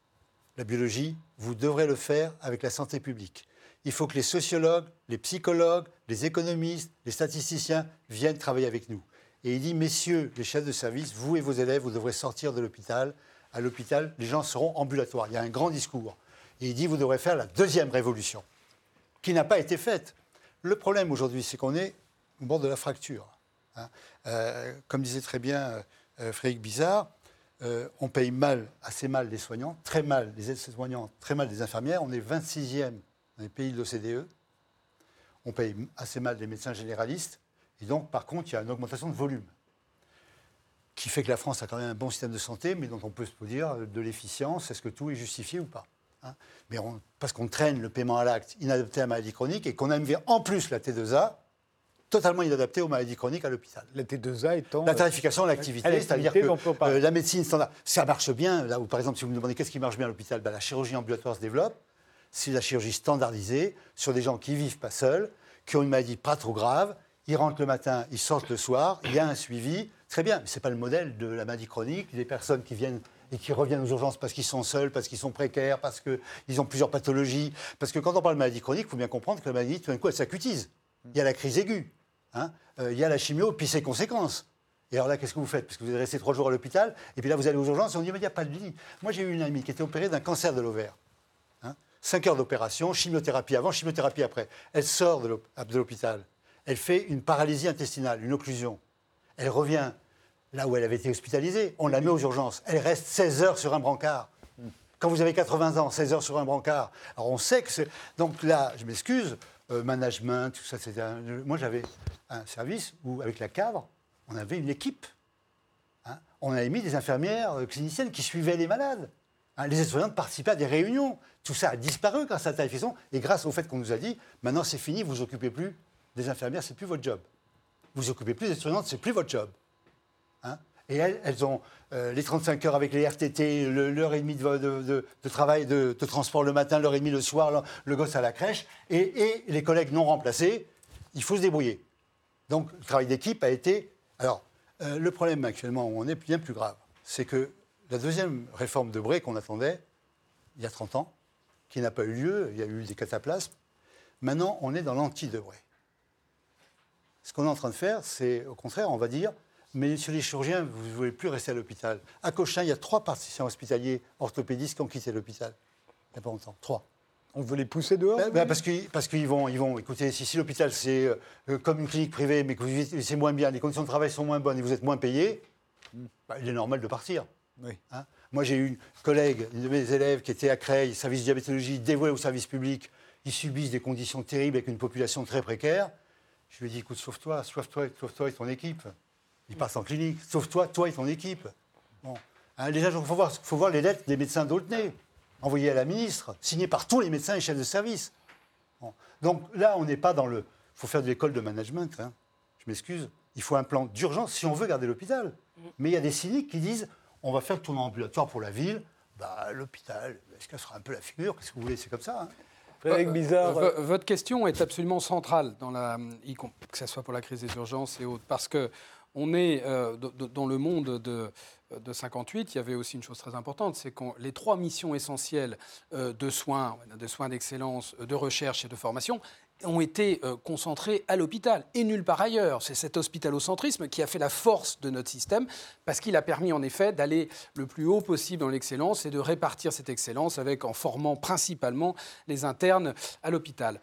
la biologie, vous devrez le faire avec la santé publique. Il faut que les sociologues, les psychologues, les économistes, les statisticiens viennent travailler avec nous. Et il dit, messieurs les chefs de service, vous et vos élèves, vous devrez sortir de l'hôpital à l'hôpital, les gens seront ambulatoires. Il y a un grand discours. Et il dit, vous devrez faire la deuxième révolution, qui n'a pas été faite. Le problème aujourd'hui, c'est qu'on est au bord de la fracture. Hein. Euh, comme disait très bien euh, Frédéric Bizarre, euh, on paye mal, assez mal les soignants, très mal les aides-soignants, très mal les infirmières. On est 26e dans les pays de l'OCDE. On paye assez mal les médecins généralistes. Et donc, par contre, il y a une augmentation de volume qui fait que la France a quand même un bon système de santé, mais dont on peut se dire de l'efficience, est-ce que tout est justifié ou pas hein mais Parce qu'on traîne le paiement à l'acte inadapté à la maladie chronique et qu'on a mis en plus la T2A totalement inadaptée aux maladies chroniques à l'hôpital. La T2A étant... La tarification à l'activité, c'est-à-dire que euh, la médecine standard, ça marche bien. Là où, par exemple, si vous me demandez qu'est-ce qui marche bien à l'hôpital, ben, la chirurgie ambulatoire se développe. C'est la chirurgie standardisée sur des gens qui vivent pas seuls, qui ont une maladie pas trop grave ils rentrent le matin, ils sortent le soir, il y a un suivi. Très bien, mais ce n'est pas le modèle de la maladie chronique, des personnes qui viennent et qui reviennent aux urgences parce qu'ils sont seuls, parce qu'ils sont précaires, parce qu'ils ont plusieurs pathologies. Parce que quand on parle de maladie chronique, il faut bien comprendre que la maladie, tout d'un coup, elle s'acutise. Il y a la crise aiguë, hein. euh, il y a la chimio, puis ses conséquences. Et alors là, qu'est-ce que vous faites? Parce que vous êtes resté trois jours à l'hôpital, et puis là, vous allez aux urgences, et on dit, mais il n'y a pas de lit. Moi, j'ai eu une amie qui était opérée d'un cancer de l'ovaire. Hein. Cinq heures d'opération, chimiothérapie avant, chimiothérapie après. Elle sort de l'hôpital. Elle fait une paralysie intestinale, une occlusion. Elle revient là où elle avait été hospitalisée. On la met aux urgences. Elle reste 16 heures sur un brancard. Quand vous avez 80 ans, 16 heures sur un brancard. Alors on sait que c'est. Donc là, je m'excuse, euh, management, tout ça, c'est Moi, j'avais un service où, avec la cadre, on avait une équipe. Hein. on avait mis des infirmières euh, cliniciennes qui suivaient les malades. Hein. les aides-soignantes participaient à des réunions. Tout ça a disparu grâce à la tarification et grâce au fait qu'on nous a dit maintenant c'est fini, vous vous occupez plus des infirmières, c'est plus votre job. Vous vous occupez plus des aides-soignantes, c'est plus votre job. Et elles, elles ont euh, les 35 heures avec les RTT, l'heure et demie de, travail, de, transport le matin, l'heure et demie le soir, le, gosse à la crèche, et, les collègues non remplacés, il faut se débrouiller. Donc le travail d'équipe a été... Alors, euh, le problème actuellement, où on est bien plus grave, c'est que la deuxième réforme de Bray qu'on attendait, il y a 30 ans, qui n'a pas eu lieu, il y a eu des cataplasmes, maintenant on est dans l'anti-Debray. Ce qu'on est en train de faire, c'est au contraire, on va dire, mais sur les chirurgiens, vous ne voulez plus rester à l'hôpital. À Cochin, il y a trois praticiens hospitaliers orthopédistes qui ont quitté l'hôpital. Il n'y a pas longtemps. Trois. On veut les pousser dehors ben, ben, Parce qu'ils parce vont, ils vont, écoutez, si, l'hôpital c'est euh, comme une clinique privée, mais que c'est moins bien, les conditions de travail sont moins bonnes et vous êtes moins payé, ben, il est normal de partir. Oui. Hein Moi, j'ai eu une collègue, une de mes élèves qui était à Creil, service de diabétologie, dévouée au service public. Ils subissent des conditions terribles avec une population très précaire. Je lui ai dit, écoute, sauve-toi, sauve-toi, sauve-toi et ton équipe. Il passe en clinique. Sauf toi, toi et ton équipe. Bon. Hein, déjà, il faut voir, faut voir les lettres des médecins d'Aultenay, envoyées à la ministre, signées par tous les médecins et chefs de service. Donc là, on n'est pas dans le. Il faut faire de l'école de management. Hein. Je m'excuse. Il faut un plan d'urgence si on veut garder l'hôpital. Mais il y a des cyniques qui disent on va faire le tournoi ambulatoire pour la ville. Bah, l'hôpital, est-ce qu'elle sera un peu la figure? Qu'est-ce que vous voulez? C'est comme ça. Hein. Frédéric Bizarre. votre question est absolument centrale, dans la, que ce soit pour la crise des urgences et autres, parce que on est euh, dans le monde de, de 58, il y avait aussi une chose très importante, c'est que les trois missions essentielles euh, de soins, de soins d'excellence, de recherche et de formation ont été euh, concentrées à l'hôpital et nulle part ailleurs. C'est cet hospitalocentrisme qui a fait la force de notre système parce qu'il a permis en effet d'aller le plus haut possible dans l'excellence et de répartir cette excellence avec en formant principalement les internes à l'hôpital.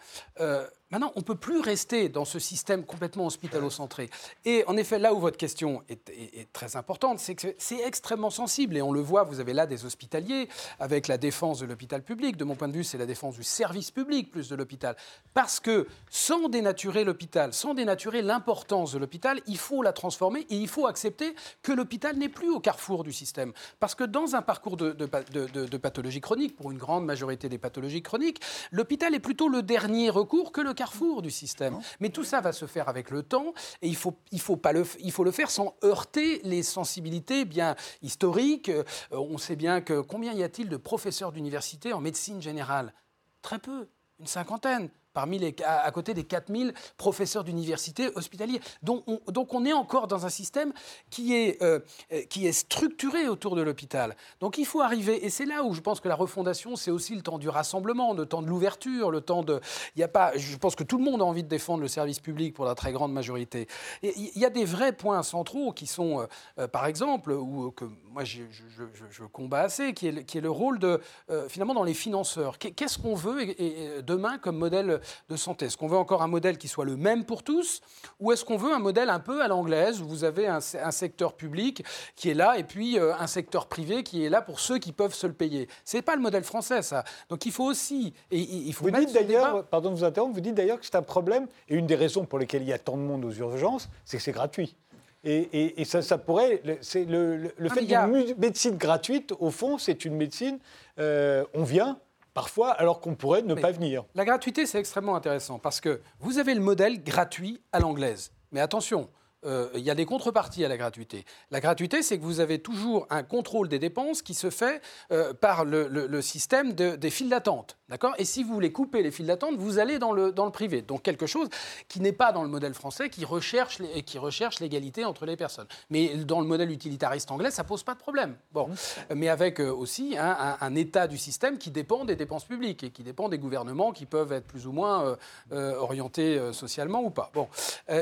Maintenant, on ne peut plus rester dans ce système complètement hospitalo-centré. Et en effet, là où votre question est, très importante, c'est que c'est extrêmement sensible. Et on le voit, vous avez là des hospitaliers avec la défense de l'hôpital public. De mon point de vue, c'est la défense du service public plus de l'hôpital. Parce que sans dénaturer l'hôpital, sans dénaturer l'importance de l'hôpital, il faut la transformer et il faut accepter que l'hôpital n'est plus au carrefour du système. Parce que dans un parcours de, de, pathologie chronique, pour une grande majorité des pathologies chroniques, l'hôpital est plutôt le dernier recours que le carrefour du système. Mais tout ça va se faire avec le temps et il faut, il faut, pas le, il faut le faire sans heurter les sensibilités bien historiques. Euh, on sait bien que combien y a-t-il de professeurs d'université en médecine générale? Très peu, une cinquantaine parmi les, à, côté des 4000 professeurs d'université hospitaliers. Donc on, donc on est encore dans un système qui est, euh, qui est structuré autour de l'hôpital. Donc il faut arriver, et c'est là où je pense que la refondation, c'est aussi le temps du rassemblement, le temps de l'ouverture, le temps de... Y a pas, je pense que tout le monde a envie de défendre le service public pour la très grande majorité. Il y a des vrais points centraux qui sont, euh, euh, par exemple, ou que moi je, je, combats assez, qui est, qui est le rôle de, finalement, dans les financeurs. Qu'est-ce qu'on veut demain comme modèle de santé Est-ce qu'on veut encore un modèle qui soit le même pour tous Ou est-ce qu'on veut un modèle un peu à l'anglaise où vous avez un, secteur public qui est là et puis euh, un secteur privé qui est là pour ceux qui peuvent se le payer? Ce n'est pas le modèle français, ça. Donc il faut aussi. Et, il faut vous dites d'ailleurs, pardon de vous interrompre, vous dites d'ailleurs que c'est un problème, et une des raisons pour lesquelles il y a tant de monde aux urgences, c'est que c'est gratuit. Et, ça, ça, pourrait. C'est le, le, fait d'une médecine gratuite, au fond, c'est une médecine. Euh, on vient, parfois alors qu'on pourrait ne pas venir. La gratuité, c'est extrêmement intéressant parce que vous avez le modèle gratuit à l'anglaise. Mais attention, euh, il y a des contreparties à la gratuité. La gratuité, c'est que vous avez toujours un contrôle des dépenses qui se fait euh, par le, système des files d'attente. D'accord? Et si vous voulez couper les files d'attente, vous allez dans le, dans le privé. Donc quelque chose qui n'est pas dans le modèle français, qui recherche, qui recherche l'égalité entre les personnes. Mais dans le modèle utilitariste anglais, ça pose pas de problème. Bon. Mmh. Mais avec euh, aussi un, un, état du système qui dépend des dépenses publiques et qui dépend des gouvernements qui peuvent être plus ou moins euh, euh, orientés socialement ou pas. Bon.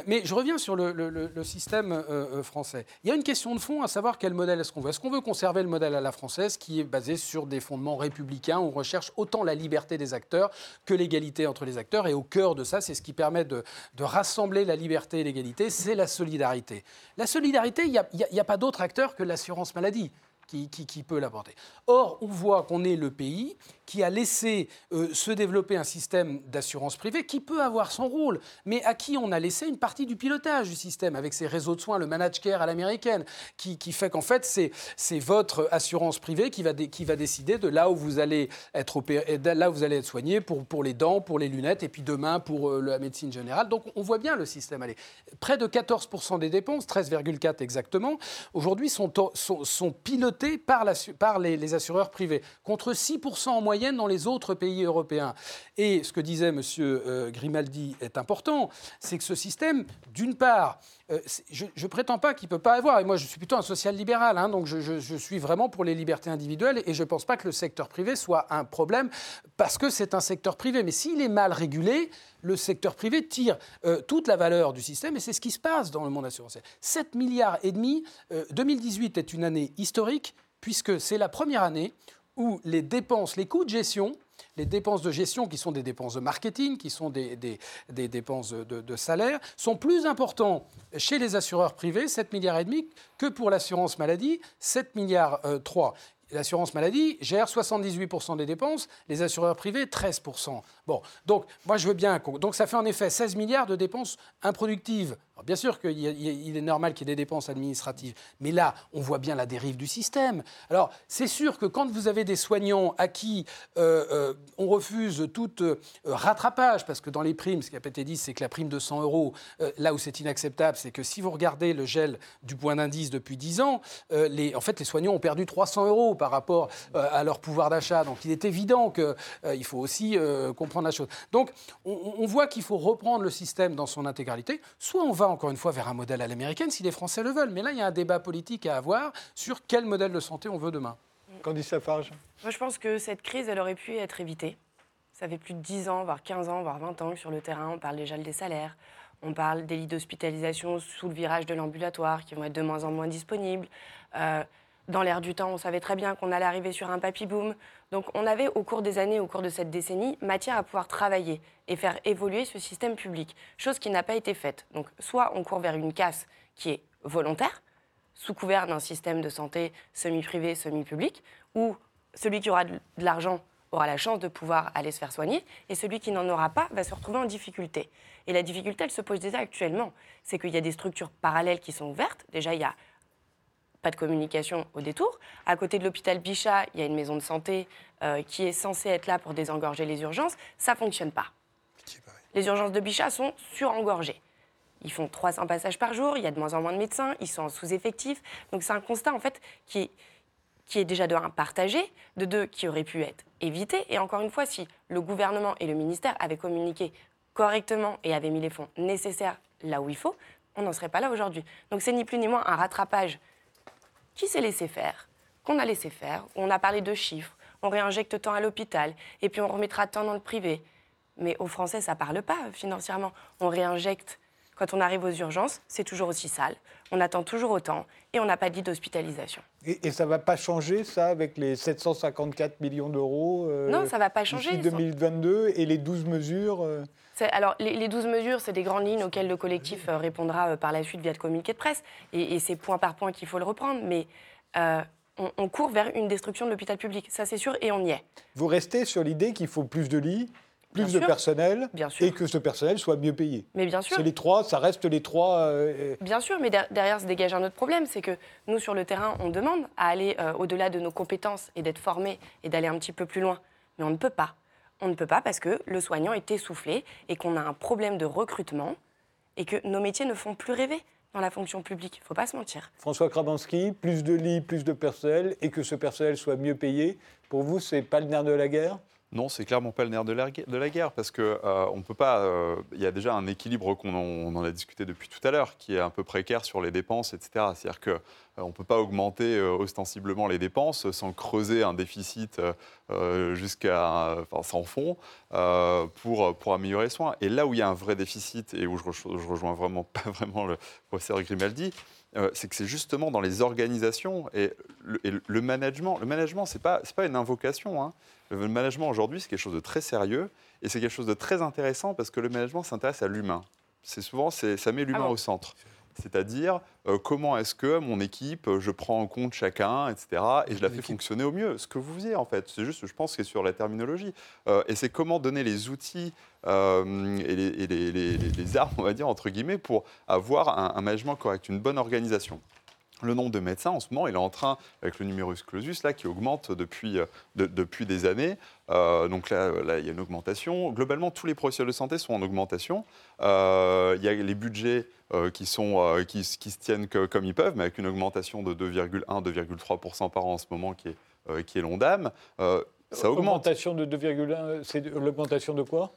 mais je reviens sur le, le, système français. Il y a une question de fond à savoir quel modèle est-ce qu'on veut. Est-ce qu'on veut conserver le modèle à la française qui est basé sur des fondements républicains où on recherche autant la liberté des acteurs que l'égalité entre les acteurs. Et au cœur de ça, c'est ce qui permet de, rassembler la liberté et l'égalité, c'est la solidarité. La solidarité, il n'y a, a, pas d'autre acteur que l'assurance maladie qui, peut l'apporter. Or, on voit qu'on est le pays qui a laissé euh, se développer un système d'assurance privée qui peut avoir son rôle, mais à qui on a laissé une partie du pilotage du système avec ses réseaux de soins, le managed care à l'américaine, qui, fait qu'en fait, c'est votre assurance privée qui va, qui va décider de là où vous allez être opéré, là où vous allez être soigné pour, pour les dents, pour les lunettes, et puis demain pour euh, la médecine générale. Donc, on voit bien le système aller. Près de 14% des dépenses, 13,4 exactement, aujourd'hui sont, sont, sont pilotées par, par les, assureurs privés, contre 6% en moyenne dans les autres pays européens. Et ce que disait M. Euh, Grimaldi est important, c'est que ce système, d'une part, euh, je ne prétends pas qu'il ne peut pas avoir, et moi je suis plutôt un social-libéral, hein, donc je, suis vraiment pour les libertés individuelles, et je ne pense pas que le secteur privé soit un problème, parce que c'est un secteur privé. Mais s'il est mal régulé, le secteur privé tire euh, toute la valeur du système, et c'est ce qui se passe dans le monde assurantiel. 7 milliards et demi, 2018 euh, est une année historique, puisque c'est la première année où les dépenses, les coûts de gestion les dépenses de gestion, qui sont des dépenses de marketing, qui sont des, dépenses de, salaire, sont plus importants chez les assureurs privés, 7 milliards et demi, que pour l'assurance maladie, 7 milliards 3. Euh, L'assurance maladie gère 78% des dépenses, les assureurs privés 13%. Bon, donc moi je veux bien. Donc ça fait en effet 16 milliards de dépenses improductives bien sûr qu'il est normal qu'il y ait des dépenses administratives, mais là, on voit bien la dérive du système. Alors, c'est sûr que quand vous avez des soignants à qui euh, euh, on refuse tout euh, rattrapage, parce que dans les primes, ce qui a été dit, c'est que la prime de 100 euros, là où c'est inacceptable, c'est que si vous regardez le gel du point d'indice depuis 10 ans, en fait, les soignants ont perdu 300 euros par rapport à leur pouvoir d'achat. Donc, il est évident qu'il faut aussi comprendre la chose. Donc, on, on voit qu'il faut reprendre le système dans son intégralité. Soit on va encore une fois vers un modèle à l'américaine si les Français le veulent. Mais là, il y a un débat politique à avoir sur quel modèle de santé on veut demain. Candice Lafarge Moi, je pense que cette crise, elle aurait pu être évitée. Ça fait plus de 10 ans, voire 15 ans, voire 20 ans que sur le terrain, on parle déjà des salaires, on parle des lits d'hospitalisation sous le virage de l'ambulatoire qui vont être de moins en moins disponibles. Euh, dans l'air du temps, on savait très bien qu'on allait arriver sur un papy boom. Donc on avait au cours des années, au cours de cette décennie, matière à pouvoir travailler et faire évoluer ce système public, chose qui n'a pas été faite. Donc soit on court vers une casse qui est volontaire, sous couvert d'un système de santé semi-privé, semi-public, où celui qui aura de l'argent aura la chance de pouvoir aller se faire soigner, et celui qui n'en aura pas va se retrouver en difficulté. Et la difficulté, elle se pose déjà actuellement. C'est qu'il y a des structures parallèles qui sont ouvertes. Déjà, il y a pas de communication au détour. À côté de l'hôpital Bichat, il y a une maison de santé euh, qui est censée être là pour désengorger les urgences. Ça ne fonctionne pas. Les urgences de Bichat sont surengorgées. Ils font 300 passages par jour, il y a de moins en moins de médecins, ils sont en sous-effectif. Donc c'est un constat en fait qui est, qui est déjà de un partagé, de deux qui aurait pu être évité. Et encore une fois, si le gouvernement et le ministère avaient communiqué correctement et avaient mis les fonds nécessaires là où il faut, on n'en serait pas là aujourd'hui. Donc c'est ni plus ni moins un rattrapage qui s'est laissé faire, qu'on a laissé faire, on a parlé de chiffres, on réinjecte tant à l'hôpital, et puis on remettra tant dans le privé. Mais aux Français, ça ne parle pas financièrement. On réinjecte. Quand on arrive aux urgences, c'est toujours aussi sale. On attend toujours autant et on n'a pas dit d'hospitalisation. Et, ça ne va pas changer, ça, avec les 754 millions d'euros euh, Non, ça ne va pas changer. 2022 et les 12 mesures euh alors, les, 12 mesures, c'est des grandes lignes auxquelles le collectif euh, répondra euh, par la suite via le communiqué de presse. Et, c'est point par point qu'il faut le reprendre. Mais euh, on, court vers une destruction de l'hôpital public. Ça, c'est sûr, et on y est. Vous restez sur l'idée qu'il faut plus de lits, plus de personnel, et que ce personnel soit mieux payé. Mais bien sûr. C'est les trois, ça reste les trois. Bien sûr, mais derrière se dégage un autre problème, c'est que nous, sur le terrain, on demande à aller au-delà de nos compétences et d'être formés et d'aller un petit peu plus loin. Mais on ne peut pas on ne peut pas parce que le soignant est essoufflé et qu'on a un problème de recrutement et que nos métiers ne font plus rêver dans la fonction publique. Il ne faut pas se mentir. François Krabanski, plus de lits, plus de personnel et que ce personnel soit mieux payé, pour vous, c'est pas le nerf de la guerre? Non, c'est clairement pas le nerf de la, guerre, parce que euh, on peut pas. Euh, il y a déjà un équilibre qu'on en, a discuté depuis tout à l'heure, qui est un peu précaire sur les dépenses, etc. C'est-à-dire que euh, on peut pas augmenter ostensiblement les dépenses sans creuser un déficit jusqu'à, sans fond pour améliorer les soins. Et là où il y a un vrai déficit et où je, je rejoins vraiment pas vraiment le professeur Grimaldi, c'est que c'est justement dans les organisations et le, management. Le management, ce n'est pas, pas une invocation. Hein. Le management aujourd'hui, c'est quelque chose de très sérieux et c'est quelque chose de très intéressant parce que le management s'intéresse à l'humain. C'est souvent, ça met l'humain ah au centre. C'est-à-dire euh, comment est-ce que mon équipe, je prends en compte chacun, etc. Et je la fais fonctionner au mieux. Ce que vous disiez en fait, c'est juste, je pense, c'est sur la terminologie. Euh, et c'est comment donner les outils euh, et, les, armes, on va dire entre guillemets, pour avoir un management correct, une bonne organisation. Le nombre de médecins, en ce moment, il est en train, avec le numerus clausus, là, qui augmente depuis, euh, depuis des années. Euh, donc là, il y a une augmentation. Globalement, tous les professionnels de santé sont en augmentation. Euh, il y a les budgets qui, sont, qui, se tiennent comme ils peuvent, mais avec une augmentation de 2,1-2,3% par an en ce moment, qui est, qui est l'ONDAM. ça augmente. De 2,1, c'est l'augmentation de quoi?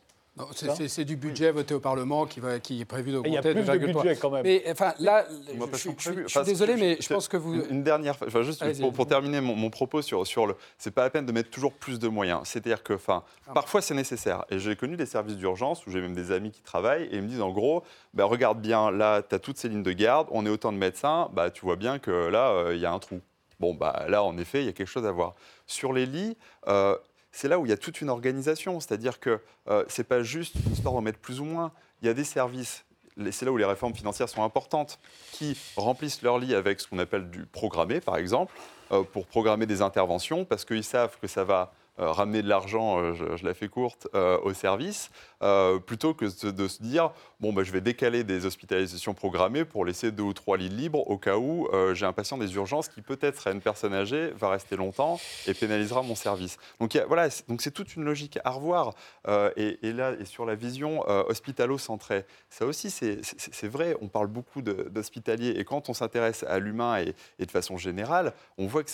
C'est du budget voté au Parlement qui, va, qui est prévu d'augmenter. Il y a plus de budget quand même. Mais enfin, là, je, suis désolé, mais je pense que vous... Une dernière, enfin, juste pour, terminer mon, propos sur, sur le... C'est pas la peine de mettre toujours plus de moyens. C'est-à-dire que, enfin, ah. parfois c'est nécessaire. Et j'ai connu des services d'urgence où j'ai même des amis qui travaillent et ils me disent en gros, bah, regarde bien, là, tu as toutes ces lignes de garde, on est autant de médecins, bah, tu vois bien que là, euh, il y a un trou. Bon, bah, là, en effet, il y a quelque chose à voir. Sur les lits, euh, c'est là où il y a toute une organisation. C'est-à-dire que euh, ce n'est pas juste une histoire d'en mettre plus ou moins. Il y a des services, c'est là où les réformes financières sont importantes, qui remplissent leur lit avec ce qu'on appelle du programmé, par exemple, euh, pour programmer des interventions, parce qu'ils savent que ça va euh, ramener de l'argent, euh, je, la fais courte, euh, au service, plutôt que de, se dire bon, bah, je vais décaler des hospitalisations programmées pour laisser deux ou trois lits libres au cas où j'ai un patient des urgences qui peut-être serait une personne âgée, va rester longtemps et pénalisera mon service. Donc voilà, donc c'est toute une logique à revoir. Et, là, et sur la vision hospitalo-centrée, ça aussi c'est vrai, on parle beaucoup d'hospitaliers et quand on s'intéresse à l'humain et, et, de façon générale, on voit que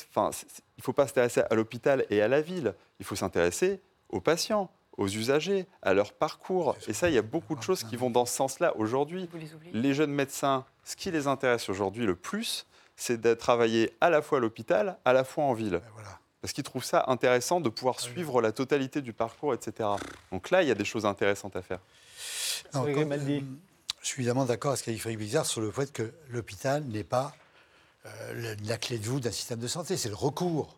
il ne faut pas s'intéresser à l'hôpital et à la ville, il faut s'intéresser aux patients, aux usagers, à leur parcours. Et ça, il y a beaucoup de choses qui vont dans ce sens-là aujourd'hui. Les, jeunes médecins, ce qui les intéresse aujourd'hui le plus, c'est de travailler à la fois à l'hôpital, à la fois en ville. Parce qu'ils trouvent ça intéressant de pouvoir suivre la totalité du parcours, etc. Donc là, il y a des choses intéressantes à faire. je suis évidemment d'accord avec ce qu'a dit Frédéric Bizarre sur le fait que l'hôpital n'est pas euh, la clé de voûte d'un système de santé, c'est le recours.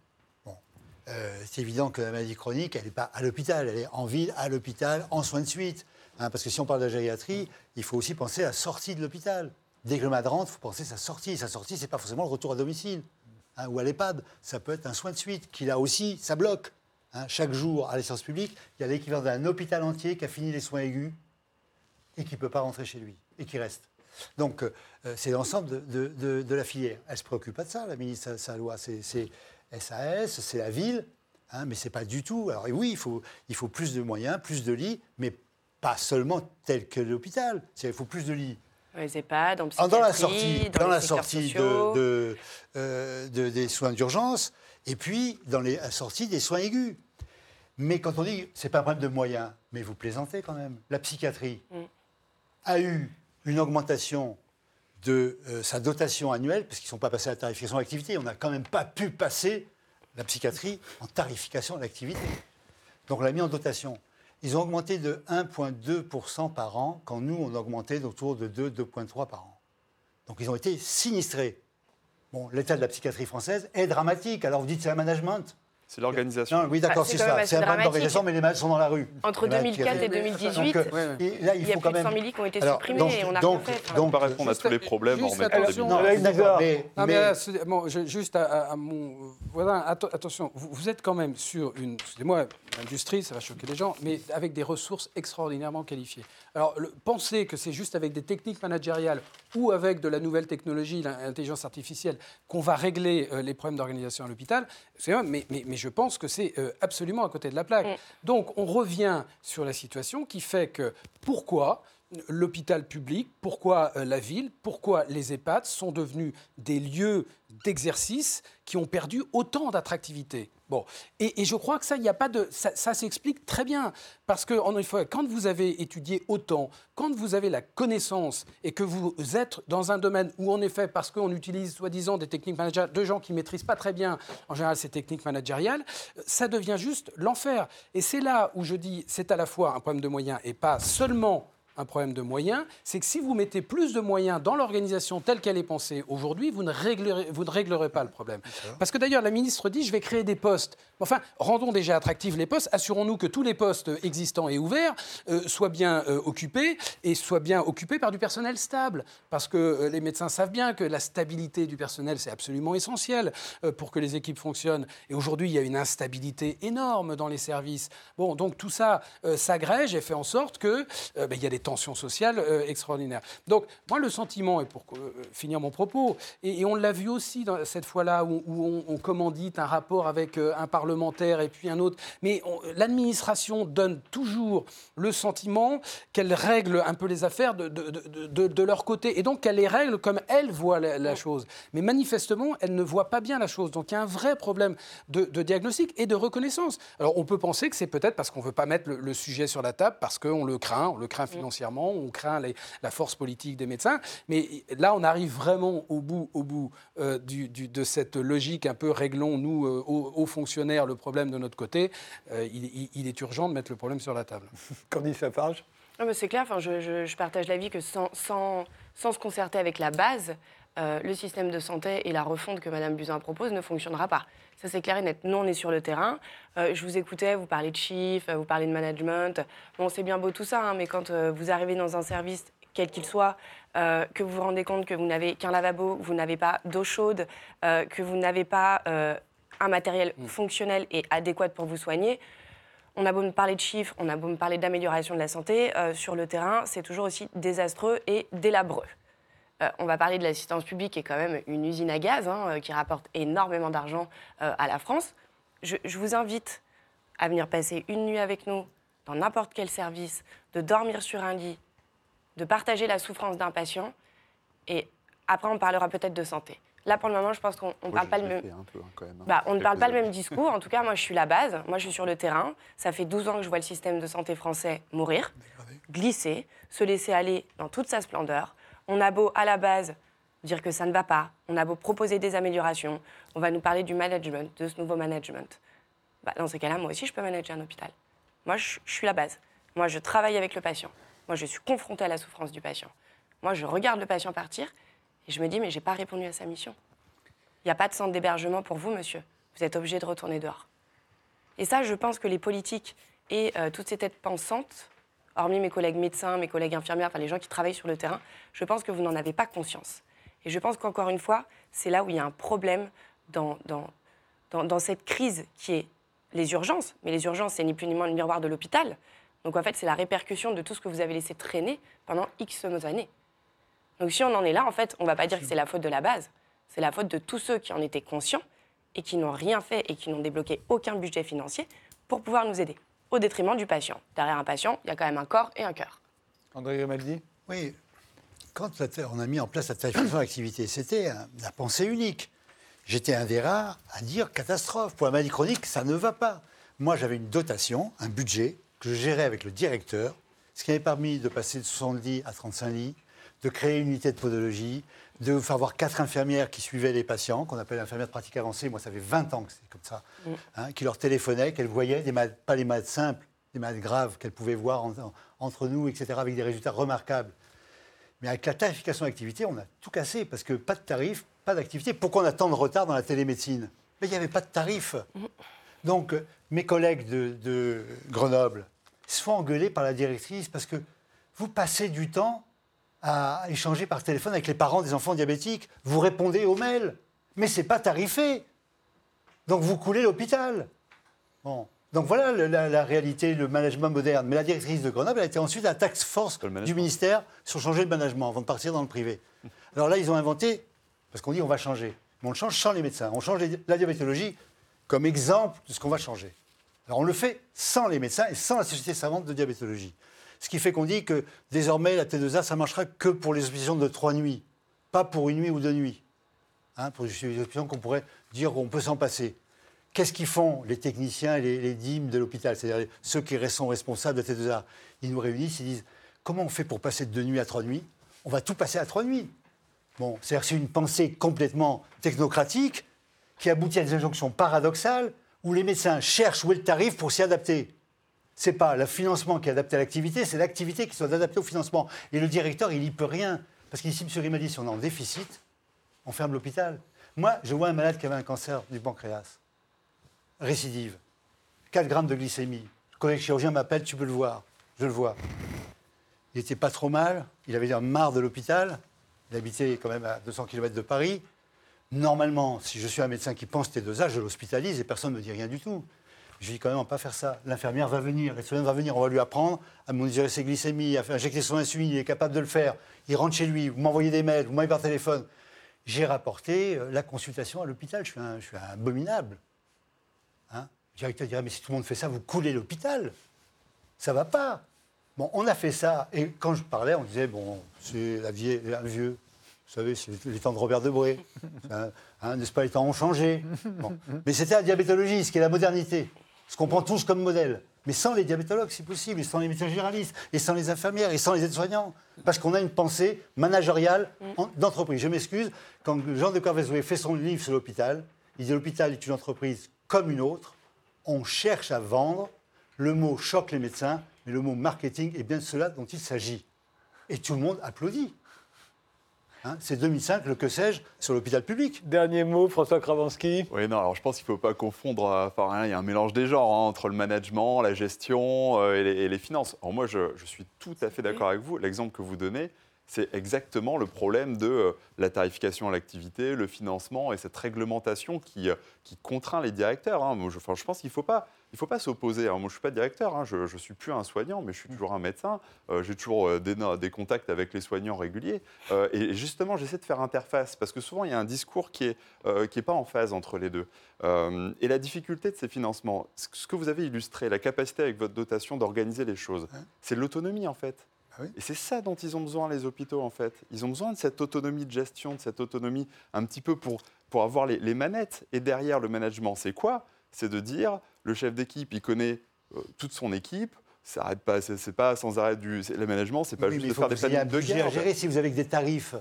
Euh, c'est évident que la maladie chronique, elle n'est pas à l'hôpital, elle est en ville, à l'hôpital, en soins de suite. Hein, parce que si on parle de la gériatrie, il faut aussi penser à la sortie de l'hôpital. Dès que le malade rentre, il faut penser à sa sortie. Sa sortie, ce n'est pas forcément le retour à domicile hein, ou à l'EHPAD. Ça peut être un soin de suite qui, là aussi, ça bloque. Hein. chaque jour, à l'essence publique, il y a l'équivalent d'un hôpital entier qui a fini les soins aigus et qui ne peut pas rentrer chez lui et qui reste. Donc, euh, c'est l'ensemble de, la filière. Elle ne se préoccupe pas de ça, la ministre, sa loi. C'est SAS, c'est la ville, hein, mais ce n'est pas du tout. Alors oui, il faut, il faut plus de moyens, plus de lits, mais pas seulement tel que l'hôpital. Il faut plus de lits. Les EHPAD, en dans la sortie, dans, la sortie de, euh, de, des soins d'urgence, et puis dans les, la sortie des soins aigus. Mais quand on dit c'est pas un problème de moyens, mais vous plaisantez quand même. La psychiatrie mm. a eu une augmentation de euh, sa dotation annuelle, parce qu'ils ne sont pas passés à la tarification d'activité. On n'a quand même pas pu passer la psychiatrie en tarification d'activité. Donc on l'a mis en dotation. Ils ont augmenté de 1,2% par an, quand nous, on a augmenté d'autour de 2, 2,3 par an. Donc ils ont été sinistrés. Bon, l'état de la psychiatrie française est dramatique. Alors vous dites c'est un management. C'est l'organisation. Oui, d'accord, ah, c'est ça. C'est un problème d'organisation, mais les malades sont dans la rue. Entre 2004 et 2018, euh, il, là, il, y a plus de 100 000 lits qui ont été supprimés et on n'a rien fait. Donc, on va répondre à tous les problèmes en mettant des Non, d'accord. Mais, mais... bon, juste à, mon voilà, attention, vous, vous, êtes quand même sur une, excusez-moi, l'industrie, ça va choquer les gens, mais avec des ressources extraordinairement qualifiées. Alors, penser que c'est juste avec des techniques managériales ou avec de la nouvelle technologie, l'intelligence artificielle, qu'on va régler euh, les problèmes d'organisation à l'hôpital, c'est mais, mais, mais, je pense que c'est euh, absolument à côté de la plaque. Mm. Donc, on revient sur la situation qui fait que pourquoi l'hôpital public, pourquoi euh, la ville, pourquoi les EHPAD sont devenus des lieux d'exercice qui ont perdu autant d'attractivité Bon, et, je crois que ça, il n'y a pas de, ça, s'explique très bien parce que en effet, quand vous avez étudié autant, quand vous avez la connaissance et que vous êtes dans un domaine où en effet, parce qu'on utilise soi-disant des techniques managériales de gens qui maîtrisent pas très bien en général ces techniques managériales, ça devient juste l'enfer. Et c'est là où je dis, c'est à la fois un problème de moyens et pas seulement un problème de moyens, c'est que si vous mettez plus de moyens dans l'organisation telle qu'elle est pensée aujourd'hui, vous, ne réglerez, vous ne réglerez pas le problème. Parce que d'ailleurs, la ministre dit, je vais créer des postes. Enfin, rendons déjà attractifs les postes, assurons-nous que tous les postes existants et ouverts euh, soient bien euh, occupés et soient bien occupés par du personnel stable. Parce que euh, les médecins savent bien que la stabilité du personnel, c'est absolument essentiel pour que les équipes fonctionnent. Et aujourd'hui, il y a une instabilité énorme dans les services. Bon, donc tout ça s'agrège et fait en sorte que ben, il y a des tension sociale euh, extraordinaire. Donc, moi, le sentiment, et pour euh, finir mon propos, et, on l'a vu aussi dans, cette fois-là où, on, commandite un rapport avec euh, un parlementaire et puis un autre, mais l'administration donne toujours le sentiment qu'elle règle un peu les affaires de, de, de, leur côté, et donc qu'elle les règle comme elle voit la, chose. Mais manifestement, elle ne voit pas bien la chose. Donc, il y a un vrai problème de, diagnostic et de reconnaissance. Alors, on peut penser que c'est peut-être parce qu'on ne veut pas mettre le, le, sujet sur la table, parce qu'on le craint, on le craint financièrement on craint la force politique des médecins. Mais là, on arrive vraiment au bout, au bout euh, de cette logique un peu réglons, nous, euh, aux, fonctionnaires, le problème de notre côté. Euh, il, est urgent de mettre le problème sur la table. [LAUGHS] Candice Lafarge? C'est clair, enfin, je, je, partage l'avis que sans, sans, sans, se concerter avec la base, le système de santé et la refonte que Mme Buzyn propose ne fonctionnera pas. Ça, c'est clair et net. Nous, on est sur le terrain. Euh, je vous écoutais, vous parlez de chiffres, vous parlez de management. Bon, c'est bien beau tout ça, hein, mais quand euh, vous arrivez dans un service, quel qu'il soit, euh, que vous vous rendez compte que vous n'avez qu'un lavabo, vous n'avez pas d'eau chaude, que vous n'avez pas un matériel mm. fonctionnel et adéquat pour vous soigner, on a beau me parler de chiffres, on a beau me parler d'amélioration de la santé, sur le terrain, c'est toujours aussi désastreux et délabreux. Euh, on va parler de l'assistance publique, qui est quand même une usine à gaz, hein, euh, qui rapporte énormément d'argent euh, à la France. Je, vous invite à venir passer une nuit avec nous dans n'importe quel service, de dormir sur un lit, de partager la souffrance d'un patient, et après on parlera peut-être de santé. Là, pour le moment, je pense qu'on ne parle pas le même. Hein, hein, bah, on ne parle pas le même discours. En tout cas, moi, je suis la base. Moi, je suis sur le terrain. Ça fait 12 ans que je vois le système de santé français mourir, glisser, se laisser aller dans toute sa splendeur. On a beau, à la base, dire que ça ne va pas, on a beau proposer des améliorations, on va nous parler du management, de ce nouveau management. Bah, dans ces cas-là, moi aussi, je peux manager un hôpital. Moi, je, suis la base. Moi, je travaille avec le patient. Moi, je suis confrontée à la souffrance du patient. Moi, je regarde le patient partir et je me dis, mais je n'ai pas répondu à sa mission. Il n'y a pas de centre d'hébergement pour vous, monsieur. Vous êtes obligé de retourner dehors. Et ça, je pense que les politiques et euh, toutes ces têtes pensantes hormis mes collègues médecins, mes collègues infirmières, enfin les gens qui travaillent sur le terrain, je pense que vous n'en avez pas conscience. Et je pense qu'encore une fois, c'est là où il y a un problème dans, dans, dans, cette crise qui est les urgences. Mais les urgences, c'est ni plus ni moins le miroir de l'hôpital. Donc en fait, c'est la répercussion de tout ce que vous avez laissé traîner pendant X années. Donc si on en est là, en fait, on ne va pas dire que c'est la faute de la base. C'est la faute de tous ceux qui en étaient conscients et qui n'ont rien fait et qui n'ont débloqué aucun budget financier pour pouvoir nous aider au détriment du patient. Derrière un patient, il y a quand même un corps et un cœur. André Grimaldi Oui. Quand on a mis en place la tarification d'activité, c'était la pensée unique. J'étais un des rares à dire catastrophe. Pour la maladie chronique, ça ne va pas. Moi, j'avais une dotation, un budget que je gérais avec le directeur, ce qui m'avait permis de passer de 60 lits à 35 lits, de créer une unité de podologie, de faire voir quatre infirmières qui suivaient les patients, qu'on appelle infirmières de pratique avancée. Moi, ça fait 20 ans que c'est comme ça. Mm. Hein, qui leur téléphonaient, qu'elles voyaient, des malades, pas les malades simples, des malades graves qu'elles pouvaient voir entre nous, etc., avec des résultats remarquables. Mais avec la tarification d'activité, on a tout cassé, parce que pas de tarif, pas d'activité. Pourquoi on a tant de retard dans la télémédecine? Mais il n'y avait pas de tarif. Mm. Donc, euh, mes collègues de, de Grenoble se font engueuler par la directrice parce que vous passez du temps à échanger par téléphone avec les parents des enfants diabétiques. Vous répondez aux mails, mais c'est pas tarifé. Donc vous coulez l'hôpital. Bon. Donc voilà la, réalité, le management moderne. Mais la directrice de Grenoble a été ensuite la taxe force du ministère sur changer le management avant de partir dans le privé. Alors là, ils ont inventé, parce qu'on dit on va changer. Mais on le change sans les médecins. On change la diabétologie comme exemple de ce qu'on va changer. Alors on le fait sans les médecins et sans la société savante de diabétologie. Ce qui fait qu'on dit que désormais, la T2A, ça ne marchera que pour les hospitalisations de trois nuits, pas pour une nuit ou deux nuits. Hein, pour les hospitalisations qu'on pourrait dire qu'on peut s'en passer. Qu'est-ce qu'ils font, les techniciens et les, les de l'hôpital, c'est-à-dire ceux qui sont responsables de deux arts Ils nous réunissent, ils disent comment on fait pour passer de deux nuits à trois nuits? On va tout passer à trois nuits. Bon, c'est-à-dire c'est une pensée complètement technocratique qui aboutit à des injonctions paradoxales où les médecins cherchent où est le tarif pour s'y adapter. Ce n'est pas le financement qui est adapté à l'activité, c'est l'activité qui soit adaptée au financement. Et le directeur, il n'y peut rien. Parce qu'ici, M. Rimadi, si on est en déficit, on ferme l'hôpital. Moi, je vois un malade qui avait un cancer du pancréas récidive, 4 grammes de glycémie. Le collègue chirurgien m'appelle, tu peux le voir. Je le vois. Il n'était pas trop mal, il avait un marre de l'hôpital, il habitait quand même à 200 km de Paris. Normalement, si je suis un médecin qui pense tes deux âges, je l'hospitalise et personne ne me dit rien du tout. Je dis quand même, on ne pas faire ça. L'infirmière va venir, l'infirmière va venir, on va lui apprendre à monitorer ses glycémies, à injecter son insuline, il est capable de le faire. Il rentre chez lui, vous m'envoyez des mails, vous m'envoyez par téléphone. J'ai rapporté euh, la consultation à l'hôpital, je, suis un abominable. Hein? Le directeur dirait, mais si tout le monde fait ça, vous coulez l'hôpital. Ça va pas. Bon, on a fait ça. Et quand je parlais, on disait, bon, c'est un vieux. Vous savez, c'est les temps de Robert Debré. [LAUGHS] Hein, N'est-ce pas, les temps ont changé. Mais c'était la diabétologie, ce qui est la modernité. Ce qu'on prend tous comme modèle. Mais sans les diabétologues, c'est possible, et sans les médecins généralistes, et sans les infirmières, et sans les aides-soignants. Parce qu'on a une pensée managériale d'entreprise. Je m'excuse, quand Jean de Corvezoué fait son livre sur l'hôpital, il dit l'hôpital est une entreprise comme une autre, on cherche à vendre. Le mot choque les médecins, mais le mot marketing est bien de cela dont il s'agit. Et tout le monde applaudit. Hein, c'est 2005, le que sais-je, sur l'hôpital public. Dernier mot, François Kravansky. Oui, non, alors je pense qu'il ne faut pas confondre, euh, enfin, il y a un mélange des genres hein, entre le management, la gestion euh, et, les, finances. Alors moi, je, je suis tout à fait d'accord avec vous. L'exemple que vous donnez, c'est exactement le problème de euh, la tarification à l'activité, le financement et cette réglementation qui, euh, qui contraint les directeurs. Hein. je, je, pense qu'il ne faut pas, il faut pas s'opposer. Moi, je ne suis pas directeur, hein. je ne suis plus un soignant, mais je suis toujours un médecin. Euh, j'ai toujours des, des, contacts avec les soignants réguliers. et justement, j'essaie de faire interface, parce que souvent, il y a un discours qui n'est est pas en phase entre les deux. et la difficulté de ces financements, ce que vous avez illustré, la capacité avec votre dotation d'organiser les choses, c'est l'autonomie, en fait. Ah et c'est ça dont ils ont besoin, les hôpitaux, en fait. Ils ont besoin de cette autonomie de gestion, de cette autonomie un petit peu pour, pour avoir les, manettes. Et derrière le management, c'est quoi? C'est de dire, le chef d'équipe, il connaît euh, toute son équipe, ça arrête pas, c'est pas sans arrêt du. Le management, c'est pas juste de faire des plannings de guerre. gérer si vous avez des tarifs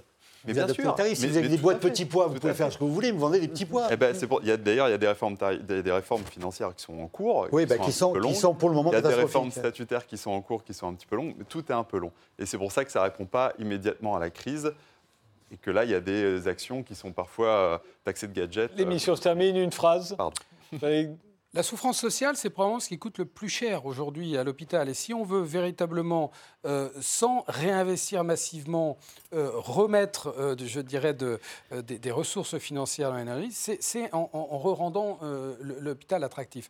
mais bien sûr. si vous avez des boîtes petits pois, vous pouvez faire ce que vous voulez, vous vendez des petits pois. Eh ben, D'ailleurs, il y a des réformes, des, réformes financières qui sont en cours. Oui, qui, bah, sont, qui, sont, pour le moment Il y a des réformes statutaires qui sont en cours, qui sont un petit peu longues, mais tout est un peu long. Et c'est pour ça que ça ne répond pas immédiatement à la crise. Et que là, il y a des actions qui sont parfois euh, taxées de gadgets. L'émission se termine, une phrase. Pardon. La souffrance sociale, c'est probablement ce qui coûte le plus cher aujourd'hui à l'hôpital. Et si on veut véritablement, euh, sans réinvestir massivement, euh, remettre, euh, je dirais, des, ressources financières dans l'énergie, c'est en, en, en, rendant l'hôpital attractif.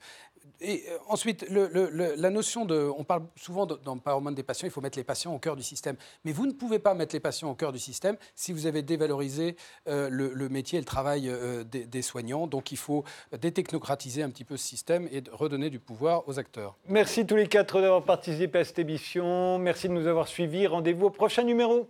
Et euh, ensuite, la notion de. On parle souvent d'empowerment des patients, il faut mettre les patients au cœur du système. Mais vous ne pouvez pas mettre les patients au cœur du système si vous avez dévalorisé euh, le, métier et le travail euh, des, soignants. Donc il faut détechnocratiser un petit peu ce système et redonner du pouvoir aux acteurs. Merci tous les quatre d'avoir participé à cette émission. Merci de nous avoir suivis. Rendez-vous au prochain numéro.